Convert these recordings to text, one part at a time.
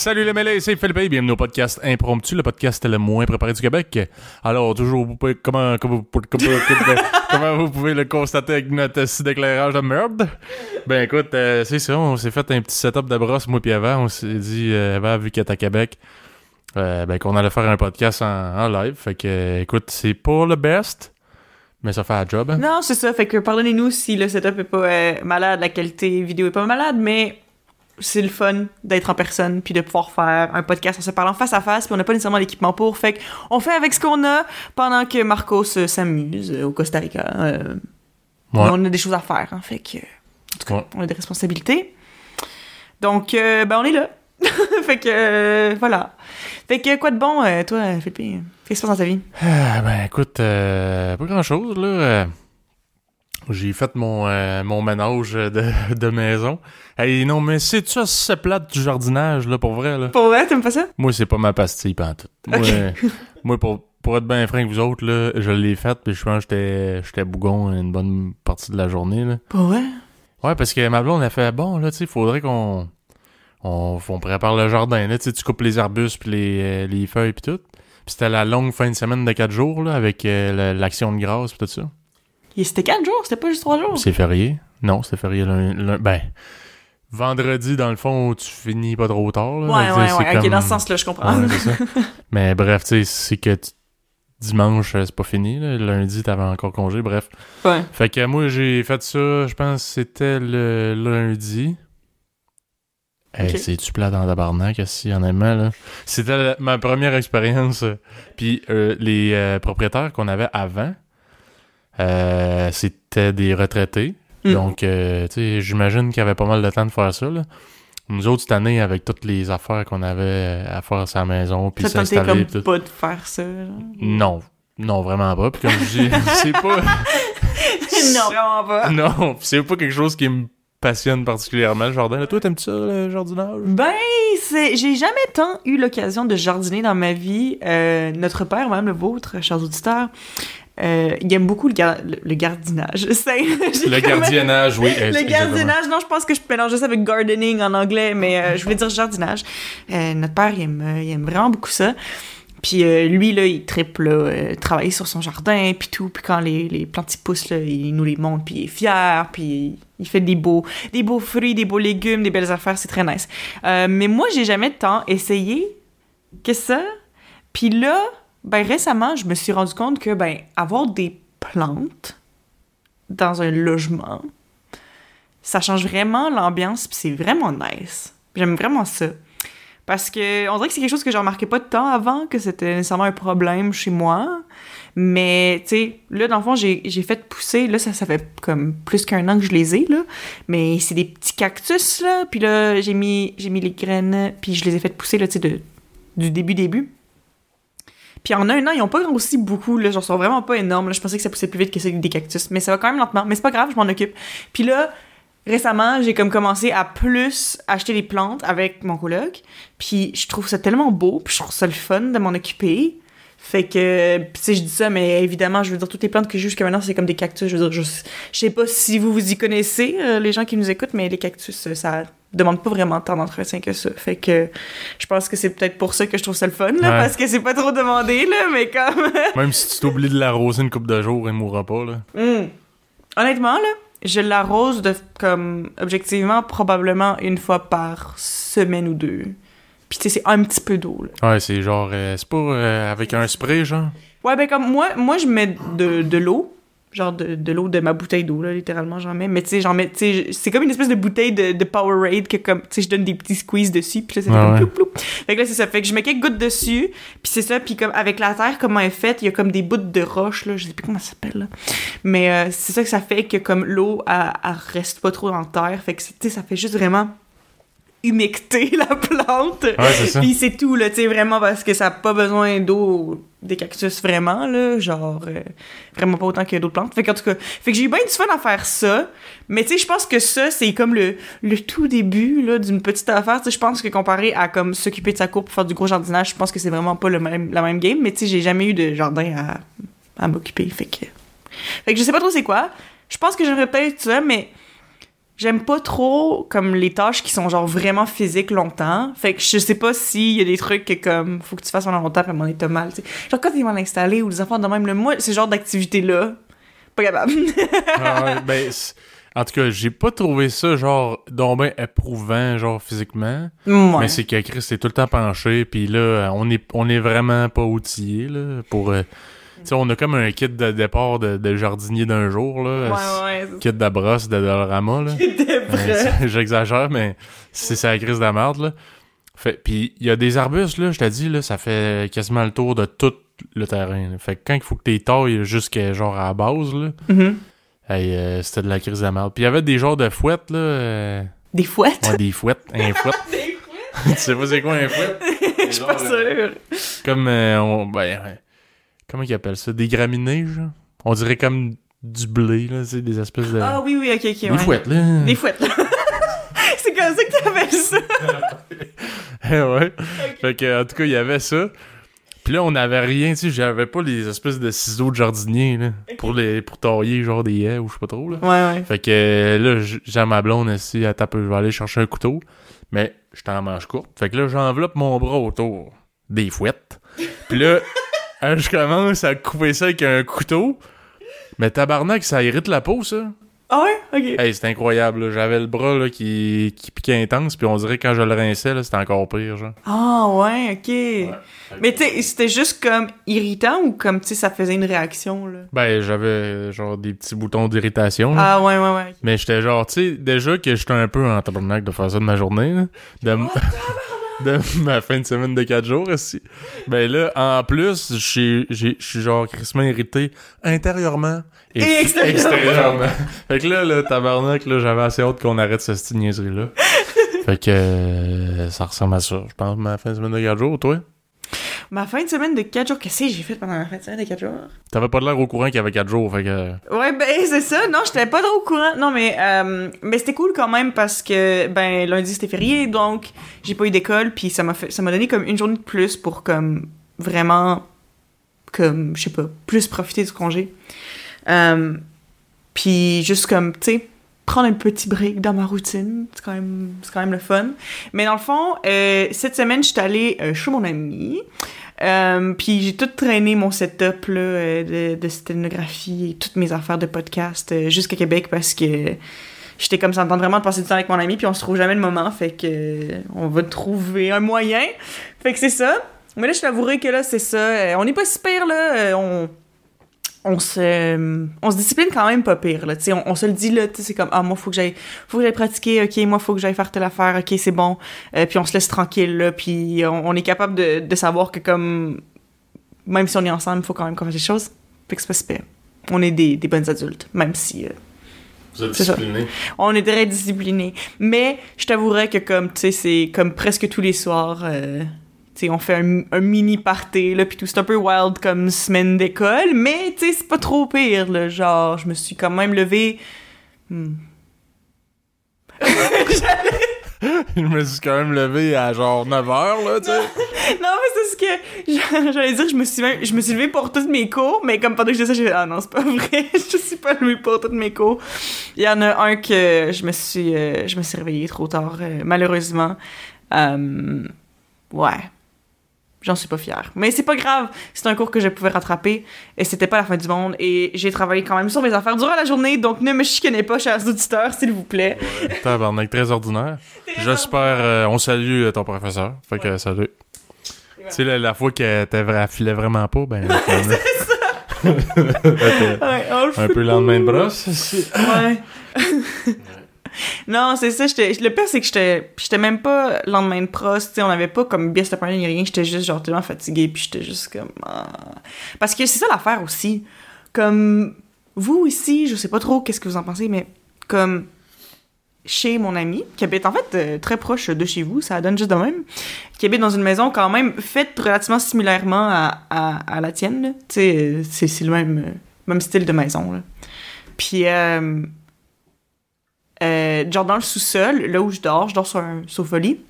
Salut les mêlés, c'est Philippe et bienvenue au podcast Impromptu, le podcast le moins préparé du Québec. Alors, toujours, comment, comment, vous pouvez le constater avec notre site d'éclairage de merde? Ben écoute, euh, c'est ça, on s'est fait un petit setup de brosse, moi puis avant, on s'est dit, euh, vu qu'elle est à Québec, euh, ben qu'on allait faire un podcast en, live. Fait que, écoute, c'est pas le best, mais ça fait un job. hein. Non, c'est ça. Fait que pardonnez-nous si le setup est pas euh, malade, la qualité vidéo est pas malade, mais c'est le fun d'être en personne puis de pouvoir faire un podcast en se parlant face à face puis on n'a pas nécessairement l'équipement pour. Fait on fait avec ce qu'on a pendant que Marcos s'amuse euh, au Costa Rica. Euh, Ouais. On a des choses à faire, hein, fait que en tout cas, Ouais. on a des responsabilités. Donc, euh, ben on est là. fait que euh, voilà. Fait que quoi de bon, toi, Philippe? Qu'est-ce qui se passe dans ta vie? Ah, ben écoute, euh, pas grand chose là. J'ai fait mon, euh, mon ménage de, de maison. Hey, non, mais c'est-tu assez plate du jardinage, là, pour vrai, là? Pour vrai, t'aimes pas ça? Moi, c'est pas ma pastille, pantoute. Euh, moi pour, pour être bien franc avec vous autres, là, je l'ai faite, puis je pense que j'étais j'étais bougon une bonne partie de la journée, là. Pour vrai? Ouais, parce que ma blonde a fait, bon, là, tu sais, faudrait qu'on on, on prépare le jardin, là, tu coupes les arbustes, puis les, euh, les feuilles, puis tout. Puis c'était la longue fin de semaine de quatre jours, là, avec euh, l'action de grâce, puis tout ça. Et C'était quatre jours, c'était pas juste trois jours. C'est férié? Non, c'était férié lun- lun- Ben, vendredi, dans le fond, tu finis pas trop tard, là. Ouais, ouais, ouais. Ok, dans ce sens-là, je comprends. Ouais, c'est ça. Mais bref, tu sais, c'est que dimanche, euh, c'est pas fini, là. Lundi, t'avais encore congé, bref. Ouais. Fait que moi, j'ai fait ça, je pense que c'était le lundi. Hey, Ok. c'est-tu plat dans la barnaque, si, honnêtement, là? C'était ma première expérience. euh, Puis euh, les euh, propriétaires qu'on avait avant, c'était des retraités. Mm. Donc, euh, tu sais, j'imagine qu'il y avait pas mal de temps de faire ça, là. Nous autres, cette année, avec toutes les affaires qu'on avait euh, à faire à sa maison, puis Ça s'installer, tout. pas de faire ça. genre? Non, non, vraiment pas. Puis comme je dis, c'est pas... non, vraiment pas. Non, c'est pas quelque chose qui me passionne particulièrement, le jardin. Toi, t'aimes-tu ça, le jardinage? Ben, j'ai jamais tant eu l'occasion de jardiner dans ma vie. Euh, notre père, même le vôtre, chers auditeurs, euh, il aime beaucoup le, gar- le, le gardinage. Le gardiennage, oui. Le gardinage, non, je pense que je mélangeais ça avec gardening en anglais, mais euh, je voulais dire jardinage. Euh, notre père, il aime, il aime vraiment beaucoup ça. Puis lui, là, il triple, travailler sur son jardin, puis tout. Puis quand les, les plantes poussent, là, il nous les montre, puis il est fier, puis il fait des beaux, des beaux fruits, des beaux légumes, des belles affaires, c'est très nice. Mais moi, j'ai jamais tant essayé que ça. Puis là, ben récemment, je me suis rendu compte que, ben, avoir des plantes dans un logement, ça change vraiment l'ambiance, puis c'est vraiment nice. J'aime vraiment ça. Parce que on dirait que c'est quelque chose que je remarquais pas de temps avant, que c'était nécessairement un problème chez moi. Mais, tu sais, là, dans le fond, j'ai fait pousser, là, ça, ça fait comme plus qu'un an que je les ai, là. Mais c'est des petits cactus, là. Puis là, j'ai mis, mis les graines, puis je les ai fait pousser, là, tu sais, du début-début. Puis en un an, ils ont pas grossi beaucoup, là. Genre, sont vraiment pas énormes, là. Je pensais que ça poussait plus vite que des cactus. Mais ça va quand même lentement. Mais c'est pas grave, je m'en occupe. Puis là, récemment, j'ai comme commencé à plus acheter des plantes avec mon coloc. Puis je trouve ça tellement beau, puis je trouve ça le fun de m'en occuper. Fait que, puis tu sais, je dis ça, mais évidemment, je veux dire, toutes les plantes que j'ai jusqu'à maintenant, c'est comme des cactus. Je veux dire, je, je sais pas si vous vous y connaissez, euh, les gens qui nous écoutent, mais les cactus, euh, ça demande pas vraiment tant d'entretien que ça. Fait que je pense que c'est peut-être pour ça que je trouve ça le fun, là, Ouais. parce que c'est pas trop demandé, là, mais comme... Même si tu t'oublies de l'arroser une coupe de jours, il mourra pas, là. Hmm. Honnêtement, là, je l'arrose de comme objectivement probablement une fois par semaine ou deux. Puis tu sais, c'est un petit peu d'eau. là. Ouais, c'est genre... euh, c'est pas euh, avec un spray, genre? Ouais, ben comme moi, moi je mets de, de l'eau, genre de, de l'eau de ma bouteille d'eau là, littéralement j'en mets. Mais tu sais, j'en mets, tu sais, c'est comme une espèce de bouteille de, de Powerade que comme, tu sais, je donne des petits squeezes dessus, puis là ça fait Ah comme ouais. ploup ploup. Fait que là c'est ça, fait que je mets quelques gouttes dessus, puis c'est ça, puis comme avec la terre comment elle est faite, il y a comme des bouts de roche là, je sais plus comment ça s'appelle là. Mais euh, c'est ça que ça fait que comme l'eau elle, elle reste pas trop dans la terre, fait que tu sais ça fait juste vraiment humecter la plante. Ouais, c'est ça. Puis c'est tout, là, tu sais, vraiment, parce que ça n'a pas besoin d'eau des cactus, vraiment, là, genre, euh, vraiment pas autant que d'autres plantes. Fait qu'en tout cas, fait que j'ai eu bien du fun à faire ça, mais tu sais, je pense que ça, c'est comme le, le tout début, là, d'une petite affaire, tu sais, je pense que comparé à, comme, s'occuper de sa cour pour faire du gros jardinage, je pense que c'est vraiment pas le même, la même game, mais tu sais, j'ai jamais eu de jardin à, à m'occuper, fait que... Fait que je sais pas trop c'est quoi, je pense que j'aimerais peut-être ça, mais j'aime pas trop comme les tâches qui sont genre vraiment physiques longtemps. Fait que je sais pas s'il y a des trucs que comme faut que tu fasses pendant longtemps puis à un moment donné, mal. t'sais. Genre quand t'es mal installé ou les enfants de même, là, moi, ce genre d'activité-là, pas capable. Ah ben, en tout cas, j'ai pas trouvé ça, genre, donc ben éprouvant, genre, physiquement. ouais. Mais c'est que Chris est tout le temps penché, puis là, on est, on est vraiment pas outillé, là, pour... euh, sais, on a comme un kit de départ de, de jardinier d'un jour, là. Ouais, ouais. Kit de brosse de Dolorama, là. C'était Euh, J'exagère, mais c'est ça la crise de la merde, là. Fait, puis il y a des arbustes, là, je t'ai dit, là, ça fait quasiment le tour de tout le terrain. là. Fait que quand il faut que t'es tailles jusqu'à genre à la base, là, Mhm. hey, euh, c'était de la crise de la merde. Puis il y avait des genres de fouettes, là. euh, Des fouettes? ouais, des fouettes, un fouette. Des fouettes? tu sais pas c'est quoi un fouette? Je suis pas sûre. Comme, euh, on- ben, euh, comment ils appellent ça? Des graminées, genre? On dirait comme du blé, là, tu sais, des espèces de... Ah oui, oui, ok, ok. des ouais. fouettes, là. Des fouettes. c'est comme ça que t'appelles ça. ouais. Fait que, en tout cas, il y avait ça. Puis là, on n'avait rien, tu sais, j'avais pas les espèces de ciseaux de jardinier, là, pour les, pour tailler, genre, des haies ou je sais pas trop, là. Ouais, ouais. Fait que, euh, là, j'ai ma blonde ici, à taper, je vais aller chercher un couteau. Mais, j'étais en manche courte. Fait que là, j'enveloppe mon bras autour des fouettes. Puis là, euh, je commence à couper ça avec un couteau. Mais tabarnak, ça irrite la peau, ça. Ah ouais? Ok. Hey, c'est incroyable. J'avais le bras, là, qui, qui piquait intense, puis on dirait que quand je le rinçais, là, c'était encore pire, genre. Ah ouais, ok. Mais tu sais, c'était juste comme irritant ou comme, tu sais, ça faisait une réaction, là? Ben, j'avais genre des petits boutons d'irritation. là. Ah ouais, ouais, ouais. Mais j'étais genre, tu sais, déjà que j'étais un peu en tabarnak de faire ça de ma journée, là, de, m- de ma fin de semaine de 4 jours aussi. Ben là, en plus, je suis genre crissement irrité intérieurement et, Et extérieurement. fait que là, le tabarnak, là, j'avais assez hâte qu'on arrête cette petite niaiserie-là. fait que euh, ça ressemble à ça, je pense, ma fin de semaine de 4 jours, toi? Ma fin de semaine de 4 jours, qu'est-ce que j'ai fait pendant ma fin de semaine de 4 jours? T'avais pas l'air au courant qu'il y avait 4 jours, fait que... Ouais, ben c'est ça. Non, j'étais pas trop au courant. Non, mais euh, mais c'était cool quand même parce que ben lundi c'était férié, donc j'ai pas eu d'école, puis ça m'a fait, ça m'a donné comme une journée de plus pour comme vraiment comme je sais pas plus profiter du congé. Euh, puis juste comme tu sais prendre un petit break dans ma routine, c'est quand même c'est quand même le fun. Mais dans le fond, euh, cette semaine j'étais allée euh, chez mon ami. Euh, puis j'ai tout traîné mon setup là, de, de sténographie et toutes mes affaires de podcast jusqu'à Québec parce que j'étais comme ça me tente vraiment de passer du temps avec mon ami puis on se trouve jamais le moment fait que on va trouver un moyen. Fait que c'est ça. Mais là je t'avouerai que là c'est ça. On n'est pas si pire là. On on se on se discipline quand même pas pire là tu on, on se le dit là c'est comme ah moi faut que j'aille faut que j'aille pratiquer ok moi faut que j'aille faire telle affaire ok c'est bon Euh, puis on se laisse tranquille là puis on, on est capable de, de savoir que comme même si on est ensemble il faut quand même qu'on fasse des choses fait que c'est pas si pire on est des, des bonnes adultes même si euh, Vous êtes C'est ça. discipliné. on est très disciplinés. Mais je t'avouerais que comme, tu sais, c'est comme presque tous les soirs, euh, on fait un, un mini party, là, puis tout. C'est un peu wild comme semaine d'école, mais tu sais, c'est pas trop pire, là. Genre, je me suis quand même levée... hmm. Je me suis quand même levé à genre 9h, là, tu sais. Non, mais c'est ce que j'allais dire, je me suis même- je me suis levée pour toutes mes cours, mais comme pendant que je disais ça, j'ai ah non, c'est pas vrai, je suis pas levée pour toutes mes cours. Il y en a un que je me suis, euh, je me suis réveillée trop tard, euh, malheureusement. Euh, ouais. J'en suis pas fière. Mais c'est pas grave, c'est un cours que je pouvais rattraper et c'était pas la fin du monde et j'ai travaillé quand même sur mes affaires durant la journée, donc ne me chicanez pas, chers auditeurs, s'il vous plaît. Tabarnak, très ordinaire. J'espère, euh, on salue euh, ton professeur. Fait que salut. Tu sais, la, la fois qu'elle elle filait vraiment pas, ben. Fait que, Ouais, oh, un peu lendemain de brosse. c'est- Ouais. non, c'est ça. Le pire, c'est que j'étais même pas lendemain de pros. tu sais, on avait pas comme best appointment ni rien. J'étais juste genre tellement fatiguée. Puis j'étais juste comme. ah. Parce que c'est ça l'affaire aussi. Comme vous ici, je sais pas trop qu'est-ce que vous en pensez, mais comme chez mon ami, qui habite en fait euh, très proche de chez vous, ça donne juste de même, qui habite dans une maison quand même faite relativement similairement à, la tienne. Tu sais, euh, c'est le même, euh, même style de maison. Puis, euh, genre dans le sous-sol, là où je dors, je dors sur un sofa-lit,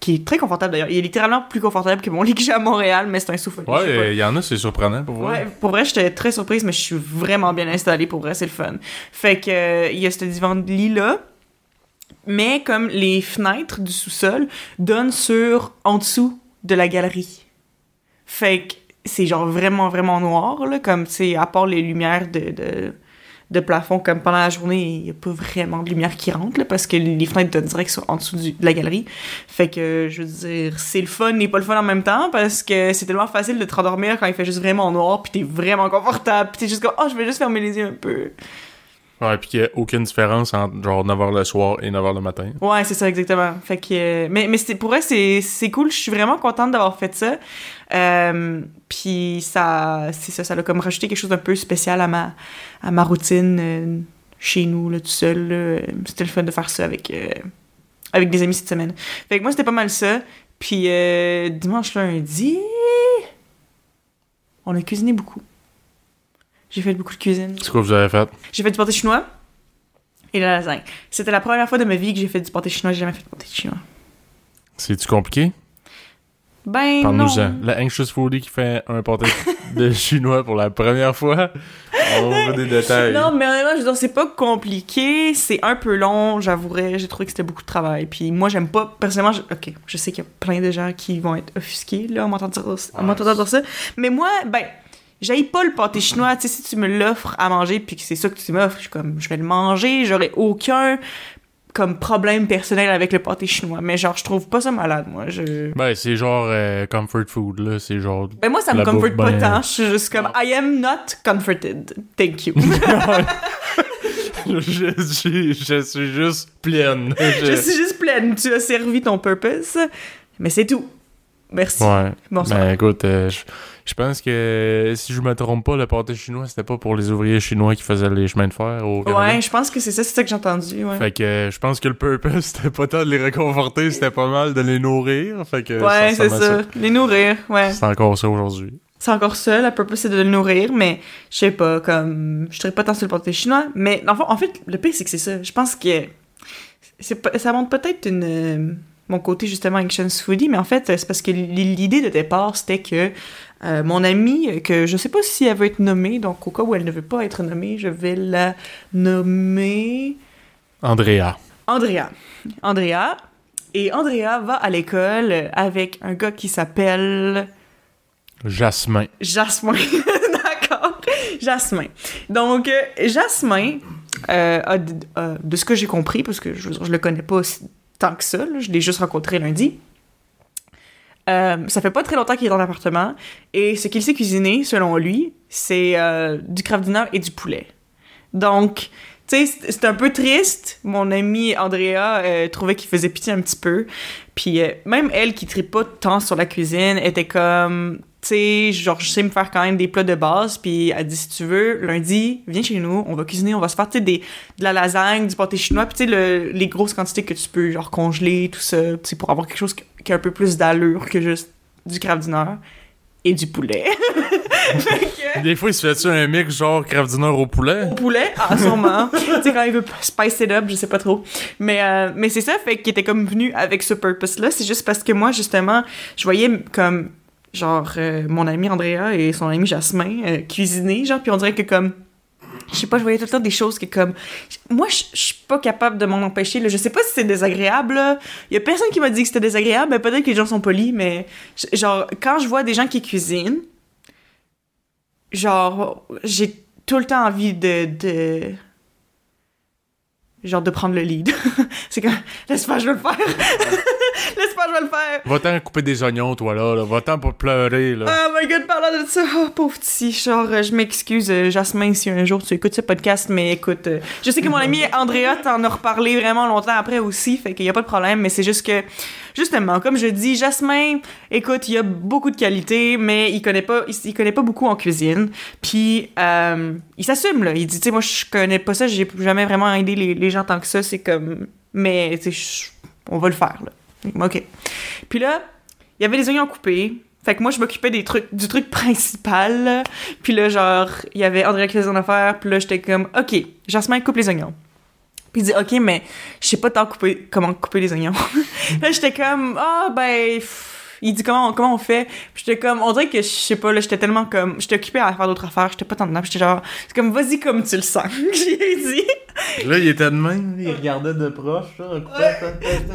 qui est très confortable d'ailleurs. Il est littéralement plus confortable que mon lit que j'ai à Montréal, mais c'est un pas. Ouais, il y en a, c'est surprenant pour voir. Ouais, pour vrai, j'étais très surprise, mais je suis vraiment bien installée. Pour vrai, c'est le fun. Fait que, euh, il y a ce divan de lit-là. Mais comme les fenêtres du sous-sol donnent sur en dessous de la galerie. Fait que c'est genre vraiment, vraiment noir, là, comme, tu sais, à part les lumières de, de, de plafond, comme pendant la journée, il n'y a pas vraiment de lumière qui rentre, là, parce que les fenêtres donnent direct sur, en dessous de la galerie. Fait que, je veux dire, c'est le fun et pas le fun en même temps, parce que c'est tellement facile de te rendormir quand il fait juste vraiment noir, puis t'es vraiment confortable, puis t'es juste comme, oh, je vais juste fermer les yeux un peu. Ouais, puis qu'il n'y a aucune différence entre genre 9h le soir et 9h le matin. Ouais, c'est ça, exactement. Fait que, euh, mais, mais pour vrai, c'est, cool. Je suis vraiment contente d'avoir fait ça. Euh, puis ça, c'est ça, ça a comme rajouté quelque chose d'un peu spécial à ma, à ma routine euh, chez nous, là, tout seul. C'était le fun de faire ça avec, avec des amis cette semaine. Fait que moi, c'était pas mal ça. Puis dimanche, lundi, on a cuisiné beaucoup. J'ai fait beaucoup de cuisine. C'est quoi que vous avez fait? J'ai fait du pâté chinois et la lasagne. C'était la première fois de ma vie que j'ai fait du pâté chinois. J'ai jamais fait de pâté chinois. C'est-tu compliqué? Ben Parle-nous-en. non. La anxious foodie qui fait un pâté de chinois pour la première fois. On va des détails. Non, mais honnêtement, je veux dire, c'est pas compliqué, c'est un peu long, j'avouerais, j'ai trouvé que c'était beaucoup de travail. Puis moi, j'aime pas, personnellement, je- ok, je sais qu'il y a plein de gens qui vont être offusqués, là, en m'entendant dire, en m'entendant dire ça, mais moi, ben, j'aille pas le pâté chinois, tu sais, si tu me l'offres à manger, puis que c'est ça que tu m'offres, je suis comme, je vais le manger, j'aurais aucun, comme, problème personnel avec le pâté chinois, mais genre, je trouve pas ça malade, moi, je... Ben, c'est genre euh, comfort food, là. C'est genre. Ben moi, ça me comforte pas ben- tant, je suis juste comme, I am not comforted, thank you. je, je- je suis juste pleine. Je suis juste pleine. Tu as servi ton purpose. Mais c'est tout. Merci. Ouais. Bonsoir. Ben écoute, euh, je, je pense que si je me trompe pas, le pâté chinois, c'était pas pour les ouvriers chinois qui faisaient les chemins de fer au ouais, je pense que c'est ça, c'est ça que j'ai entendu. Ouais, Fait que euh, je pense que le purpose, c'était pas tant de les réconforter, c'était pas mal de les nourrir. Fait que ouais c'est ça. Les nourrir, ouais. C'est encore ça aujourd'hui. C'est encore ça, la purpose c'est de le nourrir, mais je sais pas, comme. Je serais pas tant sur le pâté chinois. Mais en fait, en fait, le pire c'est que c'est ça. Je pense que. c'est pas- ça montre peut-être une. euh, mon côté justement anxious foodie, mais en fait, c'est parce que l'idée de départ, c'était que euh, mon amie, que je sais pas si elle veut être nommée, donc au cas où elle ne veut pas être nommée, je vais la nommer. Andrea. Andrea. Andrea. Et Andrea va à l'école avec un gars qui s'appelle Jasmin. Jasmin. D'accord. Jasmin. Donc, euh, Jasmin, euh, a d- a- de ce que j'ai compris, parce que je, je le connais pas tant que ça, là, je l'ai juste rencontré lundi. Euh, ça fait pas très longtemps qu'il est dans l'appartement et ce qu'il sait cuisiner, selon lui, c'est euh, du craft dinner et du poulet. Donc, tu sais, c'est un peu triste. Mon amie Andrea euh, trouvait qu'il faisait pitié un petit peu. Puis même elle qui tripe pas tant sur la cuisine était comme, sais, genre je sais me faire quand même des plats de base. Puis elle dit si tu veux, lundi, viens chez nous, on va cuisiner, on va se faire tu sais de la lasagne, du pâté chinois, puis tu sais le- les grosses quantités que tu peux genre congeler, tout ça, tu sais pour avoir quelque chose qui qui a un peu plus d'allure que juste du craft dinner et du poulet. Que- Des fois, il se fait-tu un mix genre craft dinner au poulet? au poulet, ah sûrement. tu sais quand il veut spice it up, je sais pas trop. Mais euh, mais c'est ça fait qu'il était comme venu avec ce purpose là, c'est juste parce que moi justement, je voyais comme genre euh, mon ami Andrea et son ami Jasmin euh, cuisiner genre puis on dirait que comme je sais pas, je voyais tout le temps des choses que comme moi je suis pas capable de m'en empêcher je sais pas si c'est désagréable là. y a personne qui m'a dit que c'était désagréable, mais peut-être que les gens sont polis mais genre quand je vois des gens qui cuisinent genre j'ai tout le temps envie de, de genre de prendre le lead. c'est comme laisse pas je vais le faire. laisse pas je vais le faire. Va-t'en couper des oignons, toi, là. là. Va-t'en pour pleurer, là. Oh my god, parlant de ça, oh, pauvre petit, genre, euh, je m'excuse, euh, Jasmin, si un jour tu écoutes ce podcast, mais écoute, euh, je sais que mon ami Andrea t'en a reparlé vraiment longtemps après aussi, fait qu'il y a pas de problème, mais c'est juste que, justement, comme je dis, Jasmin, écoute, il a beaucoup de qualités, mais il connaît pas, il, il connaît pas beaucoup en cuisine, puis euh, il s'assume, là, il dit, tu sais, moi, je connais pas ça, j'ai jamais vraiment aidé les, les gens tant que ça, c'est comme, mais, tu sais, on va le faire, là. OK. Puis là, il y avait des oignons coupés. Fait que moi, je m'occupais des trucs, du truc principal. Puis là, genre, il y avait André qui faisait son affaire. Puis là, j'étais comme, OK, Jasmin coupe les oignons. Puis il dit, OK, mais je sais pas tant couper, comment couper les oignons. là, j'étais comme, ah, ben, pff, Il dit comment, comment on fait? Puis j'étais comme, on dirait que je sais pas, là, j'étais tellement comme, j'étais occupée à faire d'autres affaires, j'étais pas tant dedans. J'étais genre, c'est comme, vas-y comme tu le sens. J'ai dit. Là, il était de même, il regardait de proche, là.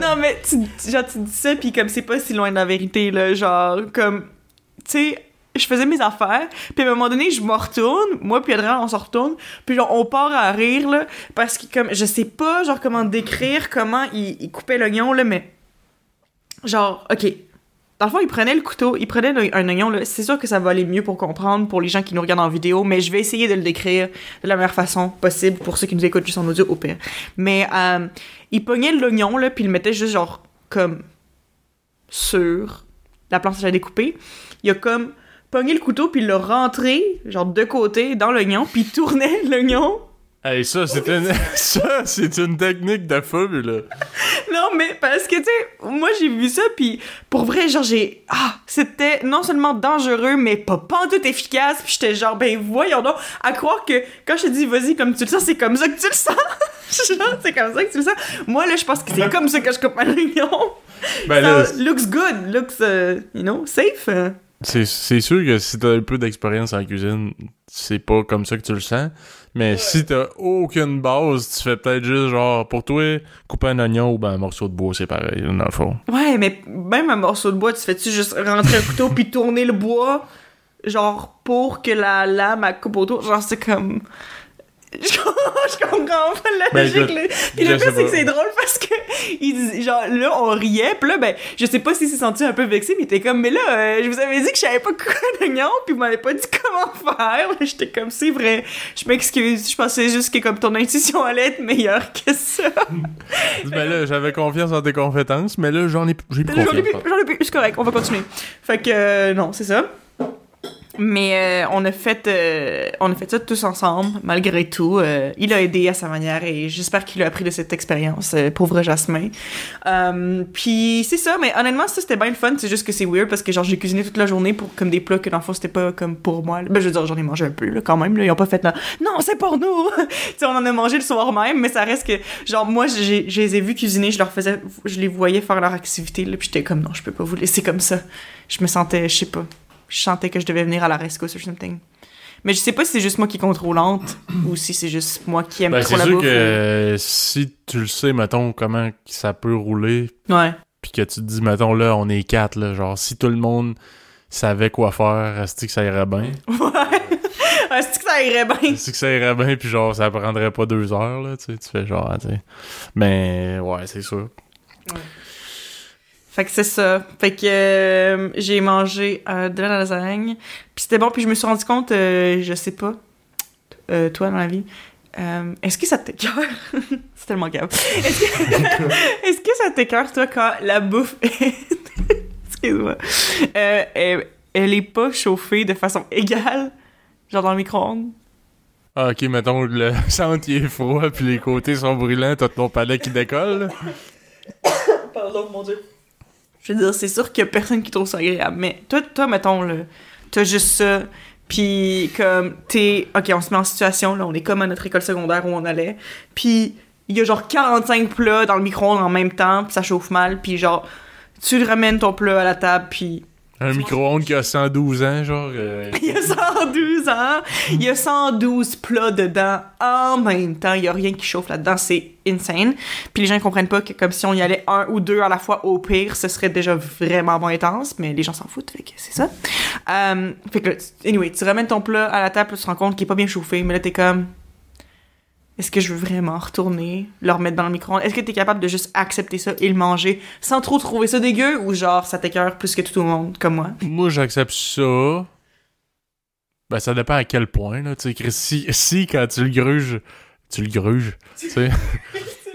Non, mais tu, genre, tu dis ça, puis comme c'est pas si loin de la vérité, là. Genre, comme, tu sais, je faisais mes affaires, puis à un moment donné, je me retourne, moi puis Adrien, on se retourne, puis genre, on part à rire, là, parce que comme, je sais pas, genre, comment décrire comment il, il coupait l'oignon, là, mais genre, ok. Dans le fond, il prenait le couteau, il prenait un oignon. C'est sûr que ça va aller mieux pour comprendre pour les gens qui nous regardent en vidéo, mais je vais essayer de le décrire de la meilleure façon possible pour ceux qui nous écoutent juste en audio au pire. Mais, euh, il pognait l'oignon, puis il le mettait juste, genre, comme, sur la planche à découper. Il a comme pogné le couteau, puis il l'a rentré, genre, de côté, dans l'oignon, puis il tournait l'oignon Hey, ça, c'est une... ça, c'est une technique de là. Non, mais parce que, tu sais, moi, j'ai vu ça, puis pour vrai, genre, j'ai... Ah, c'était non seulement dangereux, mais pas pantoute efficace, puis j'étais genre, ben voyons donc, à croire que quand je te dis, vas-y, comme tu le sens, c'est comme ça que tu le sens. genre, c'est comme ça que tu le sens. Moi, là, je pense que c'est comme ça que je coupe ma réunion. Ben là, Ça looks good, looks, euh, you know, safe. c'est, c'est sûr que si t'as un peu d'expérience en cuisine, c'est pas comme ça que tu le sens. Mais si t'as aucune base, tu fais peut-être juste genre, pour toi, couper un oignon ou ben un morceau de bois, c'est pareil, dans le fond. Ouais, mais même un morceau de bois, tu fais-tu juste rentrer un couteau puis tourner le bois, genre, pour que la lame, coupe autour? Genre, c'est comme... Je, comprends pas la Ben, logique, là. Puis le pire, sais c'est que c'est drôle parce que, il genre, là, on riait, pis là, ben, je sais pas s'il s'est senti un peu vexé, mais il était comme, mais là, euh, je vous avais dit que je savais pas couper un oignon, pis vous m'avez pas dit comment faire. J'étais comme, c'est vrai, je m'excuse, je pensais juste que, comme, ton intuition allait être meilleure que ça. ben là, j'avais confiance en tes compétences, mais là, j'en ai, j'ai plus J'en ai plus, j'en ai plus, c'est correct, on va continuer. Fait que, euh, non, c'est ça. Mais euh, on a fait euh, on a fait ça tous ensemble, malgré tout. Euh, il a aidé à sa manière et j'espère qu'il a appris de cette expérience, pauvre Jasmin. Puis c'est ça, mais honnêtement, ça c'était bien le fun. C'est juste que c'est weird parce que genre j'ai cuisiné toute la journée pour comme des plats que dans le fond c'était pas comme pour moi. là. Ben je veux dire, j'en ai mangé un peu là, quand même. Là. Ils ont pas fait non, non c'est pour nous. tu on en a mangé le soir même, mais ça reste que genre moi je les ai vus cuisiner, je les voyais faire leur activité là, puis j'étais comme non, je peux pas vous laisser comme ça. Je me sentais, je sais pas, je sentais que je devais venir à la rescousse or something. Mais je sais pas si c'est juste moi qui est contrôlante ou si c'est juste moi qui aime Ben, trop c'est la sûr bouffe. que euh, si tu le sais, mettons, comment que ça peut rouler, ou- Ouais. puis que tu te dis, mettons, là, on est quatre, là, genre, si tout le monde savait quoi faire, est-ce que ça irait bien? Ouais. Est-ce que ça irait bien? Est-ce que ça irait bien, puis genre, ça prendrait pas deux heures, là, tu sais, tu fais genre, tu sais. Mais, ouais, c'est sûr. Fait que c'est ça. Fait que euh, j'ai mangé euh, de la lasagne. Puis c'était bon. Puis je me suis rendu compte, euh, je sais pas, euh, toi dans la vie, euh, est-ce que ça t'écœure? c'est tellement grave. Est-ce que, est-ce que ça t'écœure, toi, quand la bouffe est... Excuse-moi. Euh, elle, elle est pas chauffée de façon égale, genre dans le micro-ondes? Ah, ok, mettons, le centre, il est froid, puis les côtés sont brûlants, t'as ton palais qui décolle. Pardon, mon Dieu. Je veux dire, c'est sûr qu'il y a personne qui trouve ça agréable. Mais toi, toi mettons, là, t'as juste ça. Puis, comme, t'es. Ok, on se met en situation, là, on est comme à notre école secondaire où on allait. Puis, il y a genre 45 plats dans le micro-ondes en même temps, puis ça chauffe mal. Puis, genre, tu ramènes ton plat à la table, puis Un micro-ondes qui a 112 ans, genre. euh, il y a 112 ans, il y a 112 plats dedans en même temps, il y a rien qui chauffe là-dedans, c'est insane. Puis les gens comprennent pas que comme si on y allait un ou deux à la fois au pire, ce serait déjà vraiment moins intense, mais les gens s'en foutent, fait que c'est ça. Euh, fait que anyway, tu ramènes ton plat à la table, tu te rends compte qu'il est pas bien chauffé, mais là t'es comme est-ce que je veux vraiment retourner, le remettre dans le micro-ondes? Est-ce que t'es capable de juste accepter ça et le manger sans trop trouver ça dégueu ou genre ça t'écœure plus que tout le monde comme moi? Moi, j'accepte ça. Ben, ça dépend à quel point, là. Tu sais, si, si quand tu le gruges, tu le gruges, tu sais.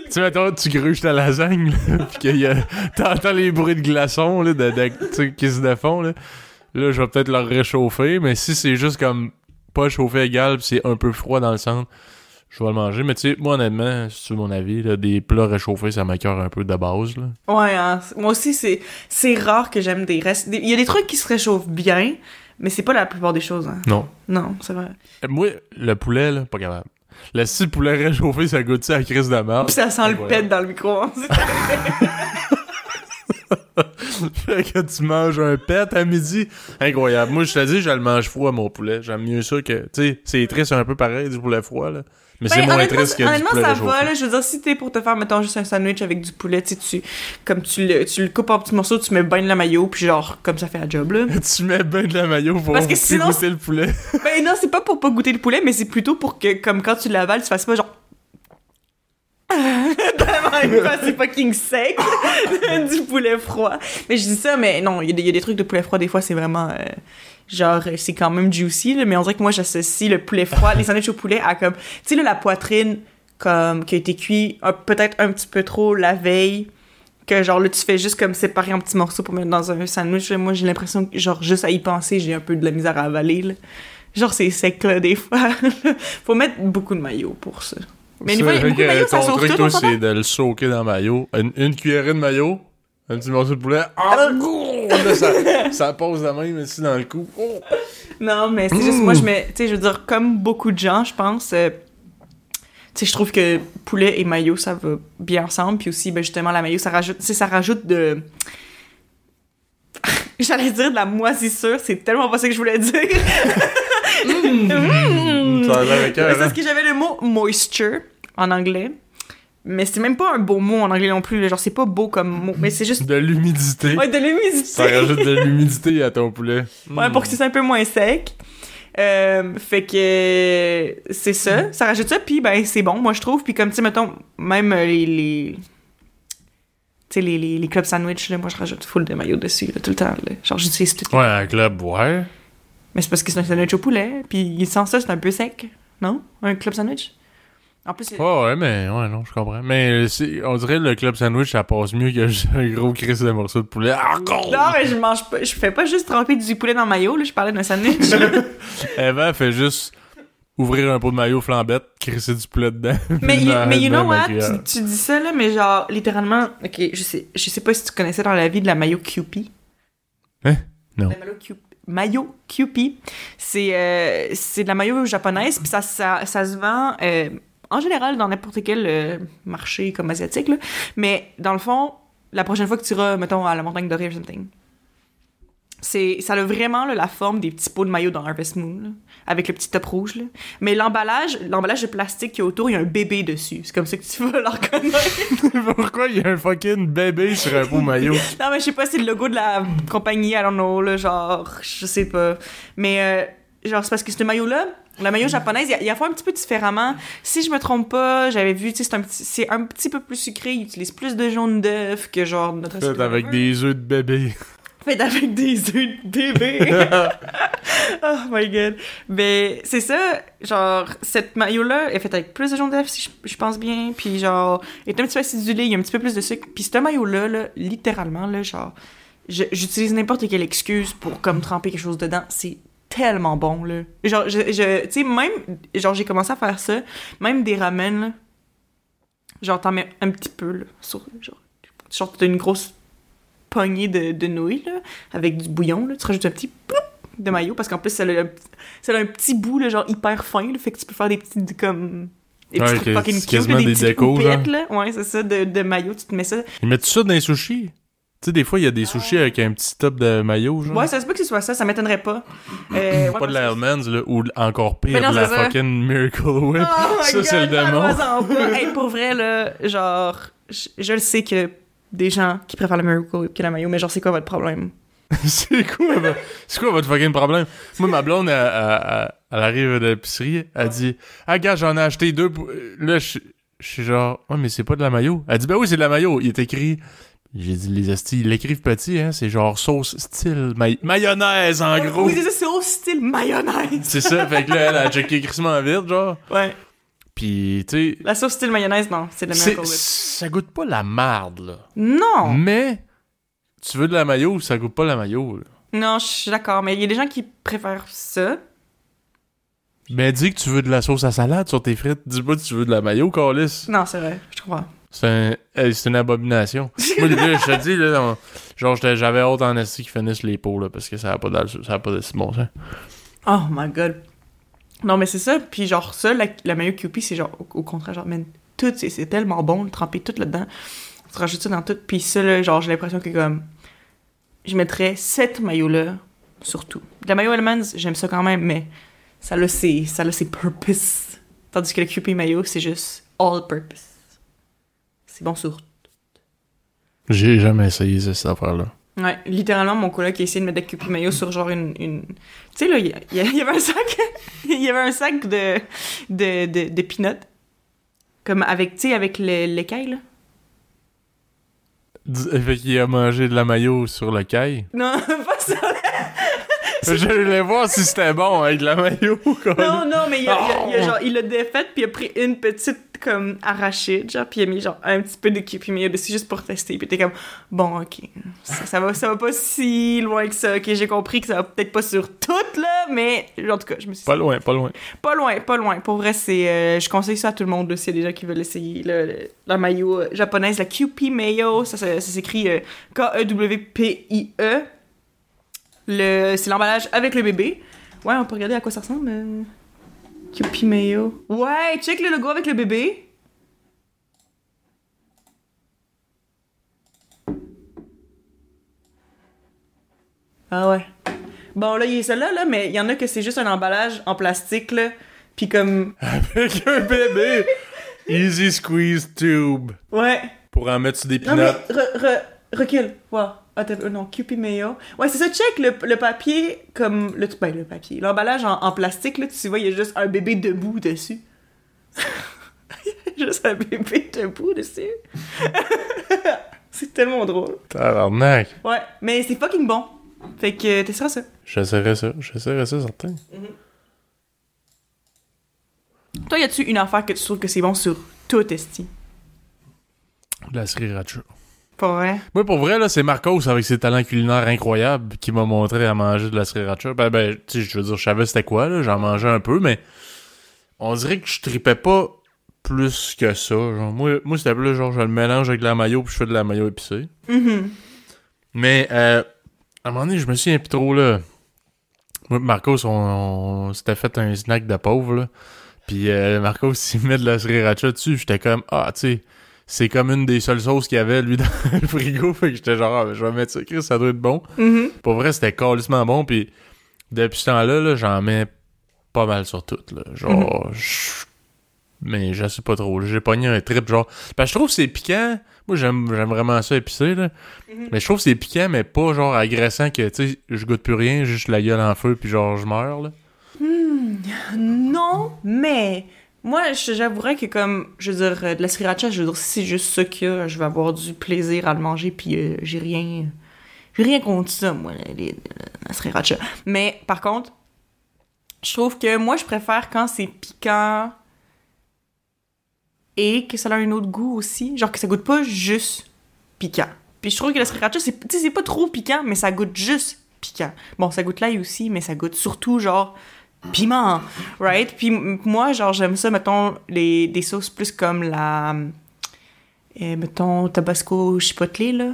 Tu sais, mettons, tu gruges ta lasagne, là, pis y a... T'entends les bruits de glaçons, là, de, de- qui se défont, là. Là, je vais peut-être leur réchauffer, mais si c'est juste comme pas chauffé égal pis c'est un peu froid dans le centre, je vais le manger. Mais tu sais, moi, honnêtement, veux mon avis, là, des plats réchauffés, ça m'accœure un peu de base, là. Ouais, hein, moi aussi, c'est, c'est rare que j'aime des restes. Il y a des trucs qui se réchauffent bien, mais c'est pas la plupart des choses. Hein. Non. Non, c'est vrai. Moi, le poulet, là, pas capable. Le si le poulet réchauffé, ça goûte à crise de merde. Puis ça sent le pet dans le micro-ondes. fait que tu manges un pet à midi. Incroyable. Moi, je te dis, je le mange froid, mon poulet. J'aime mieux ça que. Tu sais, c'est triste un peu pareil du poulet froid, là. Mais c'est Ben, moins honnêtement, triste que du honnêtement, ça va, là. Je veux dire, si t'es pour te faire, mettons, juste un sandwich avec du poulet, tu sais, tu, comme tu le, tu le coupes en petits morceaux, tu mets ben de la mayo, puis genre, comme ça fait la job, là. tu mets ben de la mayo pour Parce que sinon, goûter le poulet. ben non, c'est pas pour pas goûter le poulet, mais c'est plutôt pour que, comme quand tu l'avales, tu fasses pas genre. Tellement une face, c'est fucking sec du poulet froid. Mais je dis ça, mais non, il y, a des- trucs de poulet froid, des fois, c'est vraiment. euh, genre, euh, c'est quand même juicy, là, mais on dirait que moi, j'associe le poulet froid, les sandwichs au poulet, à comme. Tu sais, là, la poitrine, comme, qui a été cuit peut-être un petit peu trop la veille. Que genre là, tu fais juste comme séparer en petits morceaux pour mettre dans un sandwich. Moi, j'ai l'impression que, genre, juste à y penser, j'ai un peu de la misère à avaler, là. Genre, c'est sec, là, des fois. Faut mettre beaucoup de maillot pour ça. Mais une fois, que maillot, ça ton truc, tout, toi, c'est de le soaker dans le maillot. Une, une cuillerée de maillot, un petit morceau de poulet. Ah, là, ça, ça pose la même ici dans le cou. Oh. Non, mais c'est juste, moi, je mets, tu sais, je veux dire, comme beaucoup de gens, je pense, euh, tu sais, je trouve que poulet et maillot, ça va bien ensemble. Puis aussi, ben, justement, la maillot, ça rajoute, ça rajoute de. J'allais dire de la moisissure, c'est tellement pas ça que je voulais dire. Mm. L'air avec C'est hein. parce que j'avais le mot moisture en anglais. Mais c'est même pas un beau mot en anglais non plus. Genre, c'est pas beau comme mot. Mais c'est juste. De l'humidité. Ouais, de l'humidité. Ça rajoute de l'humidité à ton poulet. Ouais, pour que c'est un peu moins sec. Euh, fait que c'est ça, ça rajoute ça, puis ben c'est bon, moi je trouve. Puis comme, tu sais, mettons, même euh, les... les... Tu sais, les, les, les club sandwich, là, moi je rajoute full de maillot dessus, là, tout le temps. Là. Genre, j'utilise tout. Ouais, un club, ouais. Mais c'est parce que c'est un sandwich au poulet, puis sans ça, c'est un peu sec, non? Un club sandwich? En plus, c'est- Ouais, ouais, mais ouais, non, je comprends. Mais on dirait le club sandwich, ça passe mieux que juste un gros crise de morceau de poulet. Ah! Non, mais je mange pas, je fais pas juste tremper du poulet dans le maillot, là, je parlais d'un sandwich. Eva fait juste ouvrir un pot de maillot flambette, crisser du poulet dedans. Mais, you- mais you know what? Tu, tu dis ça, là, mais genre, littéralement, ok, je sais, je sais pas si tu connaissais dans la vie de la mayo Kewpie. Hein? Non. La mayo Kewpie. C'est euh, c'est de la mayo japonaise, puis ça, ça, ça se vend euh, en général dans n'importe quel euh, marché comme asiatique, là. Mais dans le fond, la prochaine fois que tu iras, mettons, à la montagne dorée or something, c'est, ça a vraiment là, la forme des petits pots de maillot dans Harvest Moon, là, avec le petit top rouge. Là. Mais l'emballage, l'emballage de plastique qui est autour, il y a un bébé dessus. C'est comme ça que tu vas le reconnaître. Pourquoi il y a un fucking bébé sur un pot maillot? non, mais je sais pas, c'est le logo de la compagnie, I don't know, là, genre, je sais pas. Mais, euh, genre, c'est parce que ce maillot-là, la maillot japonaise, il y a- a fait un petit peu différemment. Si je me trompe pas, j'avais vu, c'est un, petit- c'est un petit peu plus sucré, il utilise plus de jaune d'œuf que genre notre Fait avec des œufs de bébé. Fait avec des œufs de bébé. oh my god. Mais c'est ça, genre, cette maillot-là est faite avec plus de jaune d'œuf, si je, je pense bien. Puis genre, est un petit peu acidulé, il y a un petit peu plus de sucre. Puis ce maillot-là, là, littéralement, là, genre, j'utilise n'importe quelle excuse pour comme tremper quelque chose dedans. C'est tellement bon, là. Genre, je, je tu sais, même, genre, j'ai commencé à faire ça, même des ramen, là. Genre, t'en mets un petit peu, là, sur, genre, genre, t'as une grosse poignée de, de nouilles, là, avec du bouillon, là. Tu rajoutes un petit ploup de maillot, parce qu'en plus, ça a, un, ça a un petit bout, là, genre, hyper fin, là, fait que tu peux faire des petits, comme... Des Ouais, petits trucs que fucking c'est cute, des, des petites décos, là. Ouais, c'est ça, de, de maillot, tu te mets ça. Ils mettent ça dans les sushis? Tu sais, des fois, il y a des sushis avec un petit top de maillot, genre. Ouais, ça se peut que ce soit ça, ça m'étonnerait pas. Euh, ouais, pas de l'Airmans, là, ou encore pire, non, la c'est ça. fucking Miracle Whip. Oh ça, c'est le démon. Hey, pour vrai, là, genre, je, je le sais que des gens qui préfèrent le Miracle que la maillot, mais genre, c'est quoi votre problème? c'est quoi, c'est quoi votre fucking problème? Moi, ma blonde, elle, elle- elle- elle arrive de l'épicerie, elle dit Ah, gars, j'en ai acheté deux. pour- Là, je je suis genre Ouais, mais c'est pas de la maillot. Elle dit Ben oui, c'est de la maillot. Il est écrit. J'ai dit Les astis, ils l'écrivent petit, hein. C'est genre sauce style mayonnaise, en gros. Oui, c'est ça, c'est au style mayonnaise. C'est ça, fait que là, elle a checké crissement vite, genre. Ouais. Pis, tu sais. La sauce style mayonnaise, non, c'est de la c'est- Miracle Whip. Ça goûte pas la marde, là. Non! Mais, tu veux de la maillot, ça goûte pas la maillot, là? Non, je suis d'accord, mais il y a des gens qui préfèrent ça. Ben, dis que tu veux de la sauce à salade sur tes frites. Dis pas que tu veux de la maillot, Calis. Non, c'est vrai, je comprends. C'est un- hey, c'est une abomination. Moi, là, je te dis, là, genre, j'avais hâte en esti qu'ils finissent les pots, là, parce que ça a pas ça a pas de si bon sens. Oh my god. Non, mais c'est ça, puis genre, ça, la, la mayo Kewpie, c'est genre, au, contraire, genre, man, tout, c'est c'est tellement bon, tremper tout là-dedans. Tu rajoutes ça dans tout, puis ça, là, genre, j'ai l'impression que comme. je mettrais cette maillot-là sur tout. La maillot Elements, j'aime ça quand même, mais ça a ses, ça a ses purpose. Tandis que le QP maillot, c'est juste all purpose. C'est bon sur J'ai jamais essayé cette affaire-là. Ouais, littéralement, mon coloc a essayé de mettre des maillot sur genre une... une... Tu sais, là, il y, avait un sac... Il y avait un sac de... de, de, de peanuts. Comme avec, tu sais, avec le- l'écaille, là. D- Fait qu'il a mangé de la maillot sur le caille. Non, pas. Je voulais voir si c'était bon avec la maillot. quoi. Non, non, mais il a, il a- il a Oh! genre, il l'a défaite, puis il a pris une petite, comme, arachide, genre, puis il a mis, genre, un petit peu de QP maillot dessus juste pour tester, puis t'es comme, bon, ok, ça, ça va, ça va pas si loin que ça, ok, j'ai compris que ça va peut-être pas sur toutes, là, mais, en tout cas, je me suis Pas loin, pas loin. Pas loin, pas loin. Pour vrai, c'est. euh, je conseille ça à tout le monde, s'il y a des gens qui veulent essayer la maillot euh, japonaise, la QP Mayo. Ça, ça, ça s'écrit euh, K-E-W-P-I-E. Le, c'est l'emballage avec le bébé. Ouais, on peut regarder à quoi ça ressemble. euh, Mayo. Ouais, check le logo avec le bébé. Ah ouais. Bon, là, il est celui-là, là, mais il y en a que c'est juste un emballage en plastique, là. Puis comme. Avec un bébé. Easy squeeze tube. Ouais. Pour en mettre sur des Non, mais pinottes. re- re- recule. Wow. Attends, euh, non, QP Mayo. Ouais, c'est ça, check le, le papier comme. Le, ben, le papier. L'emballage en, en plastique, là, tu vois, il y a juste un bébé debout dessus. juste un bébé debout dessus. c'est tellement drôle. Tabarnak. Ouais, mais c'est fucking bon. Fait que t'essaieras ça. J'essaierais ça. J'essaierais ça, certain. Toi, y a-tu une affaire que tu trouves que c'est bon sur tout, Esti? La sriracha. Pas vrai? Moi, pour vrai, là, c'est Marcos avec ses talents culinaires incroyables qui m'a montré à manger de la sriracha. Ben, ben, tu sais, je veux dire, je savais c'était quoi, là. J'en mangeais un peu, mais on dirait que je tripais pas plus que ça. Genre, moi, moi c'était plus genre, je le mélange avec de la mayo puis je fais de la mayo épicée. Mhm. Mais, euh, à un moment donné, je me souviens plus trop, là. Moi, Marcos, on, on s'était fait un snack de pauvre, là. Puis euh, Marcos, il met de la sriracha dessus. J'étais comme, ah, tu sais, c'est comme une des seules sauces qu'il y avait, lui, dans le frigo. Fait que j'étais genre, ah, je vais mettre ça, Chris, ça doit être bon. Mhm. Pour vrai, c'était calissement bon. Puis depuis ce temps-là, là, j'en mets pas mal sur tout, là. Genre, je- mais je sais pas trop. J'ai pogné un trip, genre. Parce que je trouve que c'est piquant. Moi, j'aime j'aime vraiment ça épicé, là. Mhm. Mais je trouve que c'est piquant, mais pas genre agressant que, tu sais, je goûte plus rien, juste la gueule en feu, puis genre, je meurs, là. Non, mais moi, j'avouerais que comme, je veux dire, euh, de la sriracha, je veux dire, si c'est juste ça a, je vais avoir du plaisir à le manger, puis euh, j'ai rien... Rien contre ça, moi, la sriracha. Mais, par contre, je trouve que moi, je préfère quand c'est piquant et que ça a un autre goût aussi. Genre que ça goûte pas juste piquant. Puis je trouve que la sriracha, c'est pas trop piquant, mais ça goûte juste piquant. Bon, ça goûte l'ail aussi, mais ça goûte surtout genre piment, right? Puis moi, genre, j'aime ça, mettons, les, des sauces plus comme la... euh, mettons, tabasco chipotle, là.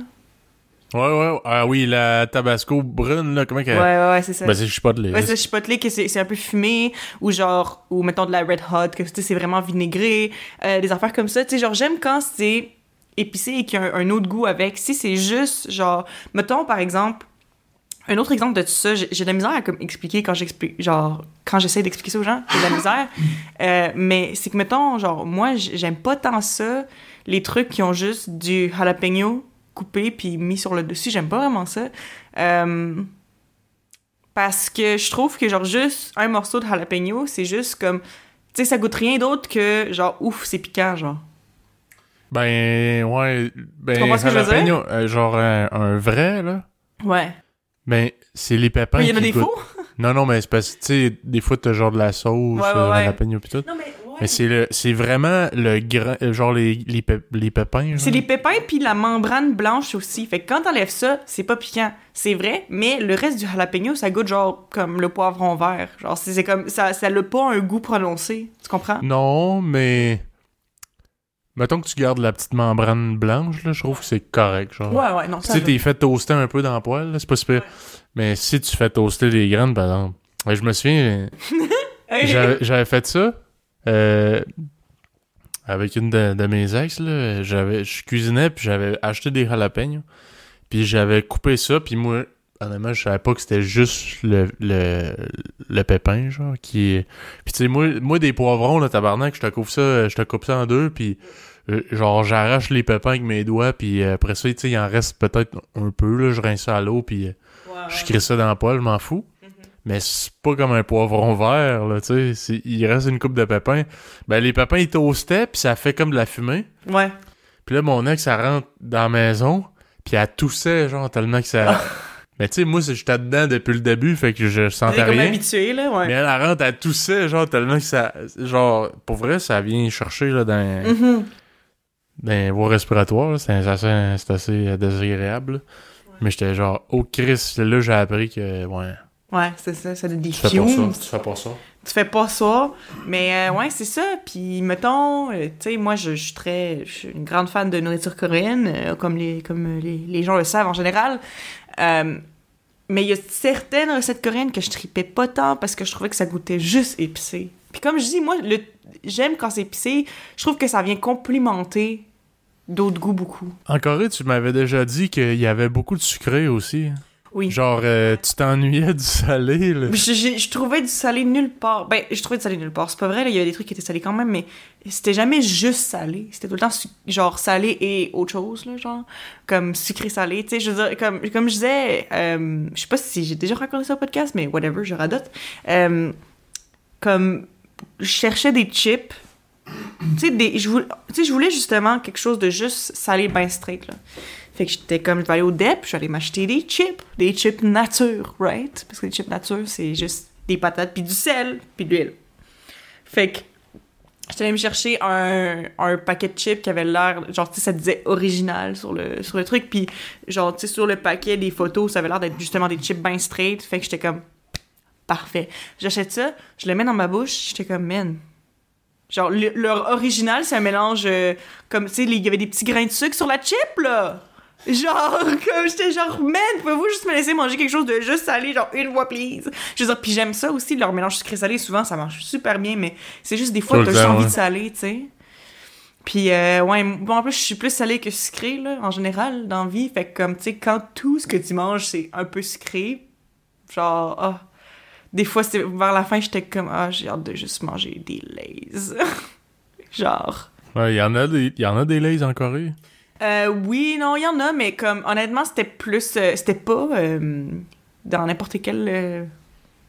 Ouais, ouais, ah oui, la tabasco brune, là, comment qu'elle... Ouais, ouais, c'est ça. Ben, c'est chipotle. Ouais, c'est chipotle que c'est c'est un peu fumé ou genre ou mettons de la red hot que c'est vraiment vinaigré, euh, des affaires comme ça, tu sais genre j'aime quand c'est épicé et qu'il y a un, un autre goût avec. Si c'est juste genre mettons par exemple un autre exemple de tout ça, j'ai de la misère à comme expliquer quand j'explique genre quand j'essaie d'expliquer ça aux gens, j'ai de la misère. Euh, mais c'est que mettons genre moi j'aime pas tant ça les trucs qui ont juste du jalapeno coupé puis mis sur le dessus, j'aime pas vraiment ça. Euh, parce que je trouve que, genre, juste un morceau de jalapeno, c'est juste comme. Tu sais, ça goûte rien d'autre que, genre, ouf, c'est piquant, genre. Ben, ouais, ben, jalapeno, euh, genre un, un vrai, là, Ouais. Ben, c'est les pépins Mais il y en a qui des goûtent- faux? Non, non, mais c'est parce que, tu sais, des fois, t'as genre de la sauce, Ouais, ouais, euh, ouais. pis tout. Non, mais. ouais. Mais c'est le, c'est vraiment le grain, euh, genre les, les, pép- les pépins, genre. C'est les pépins puis la membrane blanche aussi. Fait que quand t'enlèves ça, c'est pas piquant. C'est vrai, mais le reste du jalapeno, ça goûte genre comme le poivron vert. Genre, c'est c'est comme. Ça ça a pas un goût prononcé. Tu comprends? Non, mais... Mettons que tu gardes la petite membrane blanche, là, je trouve que c'est correct, genre. Ouais, ouais, non, ça. va. t'es fait toaster un peu dans le poêle, là, c'est pas super. Ouais. Mais si tu fais toaster les graines, par exemple. Je me souviens, Hey. j'avais j'avais fait ça euh, avec une de, de mes ex, là. J'avais, je cuisinais, puis j'avais acheté des jalapenos. Puis j'avais coupé ça, puis moi, honnêtement, je savais pas que c'était juste le, le, le pépin, genre, qui est... Puis tu sais, moi, moi, des poivrons, là, tabarnak, je te coupe ça, je te coupe ça en deux, puis euh, genre, j'arrache les pépins avec mes doigts, puis euh, après ça, tu sais, il en reste peut-être un peu, là, je rince ça à l'eau, puis euh, je crée ça dans la poêle, je m'en fous. Mais c'est pas comme un poivron vert, là, tu sais. Il reste une coupe de pépins. Ben, les pépins, ils toastaient, puis ça fait comme de la fumée. Ouais. Puis là, mon ex, elle rentre dans la maison, puis elle toussait, genre, tellement que ça... Mais tu sais, moi, j'étais dedans depuis le début, fait que je sentais T'es comme rien. habitué, là, ouais. Mais elle, elle rentre, elle toussait, genre, tellement que ça... Genre, pour vrai, ça vient chercher, là, dans, Mhm. dans les voies respiratoires, là. C'est assez, c'est assez désagréable. Mais j'étais genre, oh Chris, là, j'ai appris que, ouais, Ouais, c'est ça, ça a des tu fais pas ça, tu fais pas ça. tu fais pas ça. Mais euh, ouais, c'est ça. Puis mettons, euh, tu sais, moi, je, je suis très. Je suis une grande fan de nourriture coréenne, euh, comme, les, comme les, les gens le savent en général. Euh, mais il y a certaines recettes coréennes que je tripais pas tant parce que je trouvais que ça goûtait juste épicé. Puis comme je dis, moi, le, j'aime quand c'est épicé. Je trouve que ça vient complimenter d'autres goûts beaucoup. En Corée, tu m'avais déjà dit qu'il y avait beaucoup de sucré aussi. Oui. Genre, euh, tu t'ennuyais du salé, là. Je, je- je trouvais du salé nulle part. Ben, je trouvais du salé nulle part. C'est pas vrai, là, il y avait des trucs qui étaient salés quand même, mais c'était jamais juste salé. C'était tout le temps genre salé et autre chose, là, genre. Comme sucré-salé. Tu sais, je veux dire, comme, comme je disais, euh, je sais pas si j'ai déjà raconté ça au podcast, mais whatever, je radote. Euh, comme, je cherchais des chips. Tu sais, des- je voulais, tu sais, je voulais justement quelque chose de juste salé, ben straight, là. Fait que j'étais comme, je vais aller au DEP, je vais aller m'acheter des chips, des chips nature, right? Parce que les chips nature, c'est juste des patates, puis du sel, puis de l'huile. Fait que j'étais allée me chercher un, un paquet de chips qui avait l'air, genre, tu sais, ça disait original sur le, sur le truc, puis genre, tu sais, sur le paquet, des photos, ça avait l'air d'être justement des chips bien straight, fait que j'étais comme, parfait. J'achète ça, je le mets dans ma bouche, j'étais comme, man. Genre, le- leur original, c'est un mélange, euh, comme, tu sais, il y avait des petits grains de sucre sur la chip, là! Genre, comme j'étais genre, man, pouvez-vous juste me laisser manger quelque chose de juste salé, genre une fois, please? Je veux dire, puis j'aime ça aussi, leur mélange sucré-salé, souvent, ça marche super bien, mais c'est juste des fois, t'as juste envie ouais. de salé, tu sais. Puis, euh, ouais, bon, en plus, je suis plus salé que sucré, là, en général, dans la vie. Fait que, comme, tu sais, quand tout ce que tu manges, c'est un peu sucré, genre, ah. Des fois, c'est vers la fin, j'étais comme, ah, j'ai hâte de juste manger des Lays. genre. Ouais, il y en a des, y en a des lays en Corée? Euh, oui, non, il y en a, mais comme, honnêtement, c'était plus. euh, c'était pas euh, dans n'importe quel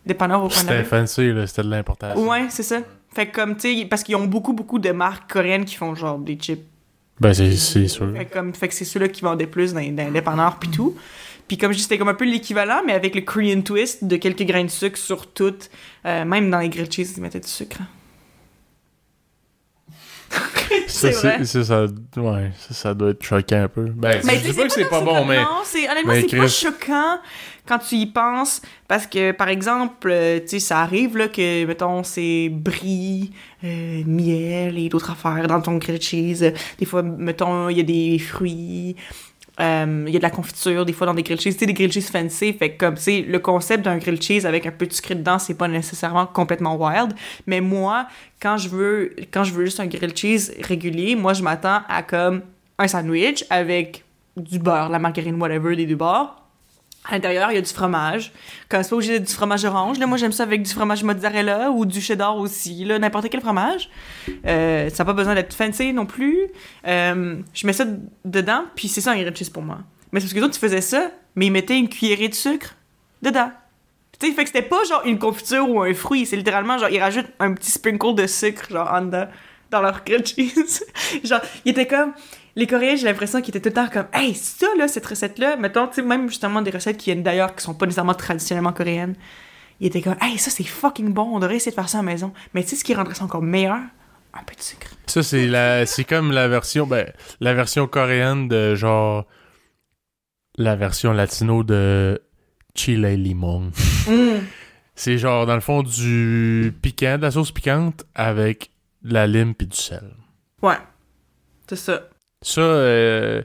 dépanneur au C'était Canada. fancy, là, c'était de l'importation. Ouais, c'est ça. Fait que, comme, tu sais, parce qu'ils ont beaucoup, beaucoup de marques coréennes qui font genre des chips. Ben, c'est c'est sûr. Fait comme, fait que c'est ceux-là qui vendaient plus dans, dans les dépanneurs pis tout. Puis comme je dis, c'était comme un peu l'équivalent, mais avec le Korean twist de quelques grains de sucre sur tout. Même dans les grilled cheese, ils mettaient du sucre. Ça, vrai. ça, ça, ouais, ça, ça doit être choquant un peu. Ben, Mais je dis pas que c'est pas bon, mais. Non, c'est honnêtement, c'est pas choquant quand tu y penses. Parce que, par exemple, euh, tu sais, ça arrive là, que, mettons, c'est brie, euh, miel et d'autres affaires dans ton grilled cheese. Des fois, mettons, il y a des fruits. Euh, Il y a de la confiture, des fois, dans des grilled cheese. Tu des grilled cheese fancy. Fait comme, tu sais, le concept d'un grilled cheese avec un peu de sucré dedans, c'est pas nécessairement complètement wild. Mais moi, quand je veux, quand je veux juste un grilled cheese régulier, moi, je m'attends à, comme, un sandwich avec du beurre, la margarine, whatever, des deux bords. À l'intérieur, il y a du fromage. Comme c'est pas du fromage orange. Là, moi, j'aime ça avec du fromage mozzarella ou du cheddar aussi. Là, n'importe quel fromage. Euh, ça n'a pas besoin d'être fancy non plus. Euh, je mets ça dedans, puis c'est ça un grilled cheese pour moi. Mais c'est parce que les autres, ils faisaient ça, mais ils mettaient une cuillerée de sucre dedans. Tu sais, fait que c'était pas genre une confiture ou un fruit. C'est littéralement genre, ils rajoutent un petit sprinkle de sucre, genre, en dedans, dans leur grilled cheese. genre, ils étaient comme les Coréens, j'ai l'impression qu'ils étaient tout le temps comme Hey, ça là, cette recette-là, mettons, tu sais, même justement des recettes qui viennent d'ailleurs, qui sont pas nécessairement traditionnellement coréennes. Ils étaient comme Hey, ça c'est fucking bon, on devrait essayer de faire ça à la maison. Mais tu sais ce qui rendrait ça encore meilleur? Un peu de sucre. Ça, c'est la, c'est comme la version, ben, la version coréenne de genre, la version latino de chile limon. Mm. C'est genre, dans le fond, du piquant, de la sauce piquante avec de la lime puis du sel. Ouais. C'est ça. Ça, euh,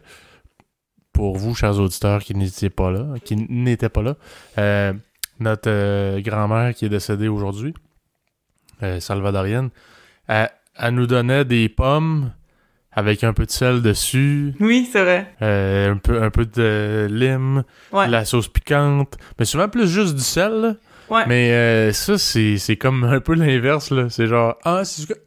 pour vous, chers auditeurs qui n'étaient pas là, qui n'étaient pas là, euh, notre euh, grand-mère qui est décédée aujourd'hui, euh, salvadorienne, elle, elle nous donnait des pommes avec un peu de sel dessus, Oui, c'est vrai. euh, un, peu, un peu de lime, Ouais. de la sauce piquante, mais souvent plus juste du sel, là. Ouais. Mais euh, ça, c'est c'est comme un peu l'inverse, là. C'est genre, ah, c'est que-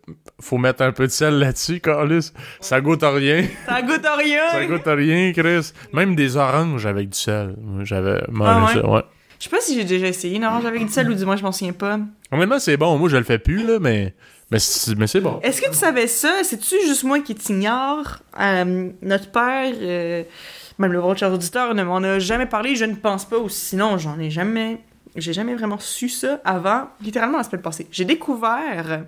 faut mettre un peu de sel là-dessus, Carlis. Ça goûte à rien. Ça goûte à rien! Ça goûte à rien, Chris. Même des oranges avec du sel. J'avais mangé Ah ouais? ça, ouais. Je sais pas si j'ai déjà essayé une orange avec du sel ou du moins je m'en souviens pas. Honnêtement, c'est bon. Moi, je le fais plus, là, mais, mais c'est bon. Est-ce que tu savais ça? C'est-tu juste moi qui t'ignore? Euh, notre père, euh, même le votre cher auditeur, ne m'en a jamais parlé, je ne pense pas, ou sinon j'en ai jamais. J'ai jamais vraiment su ça avant, littéralement la semaine passée. J'ai découvert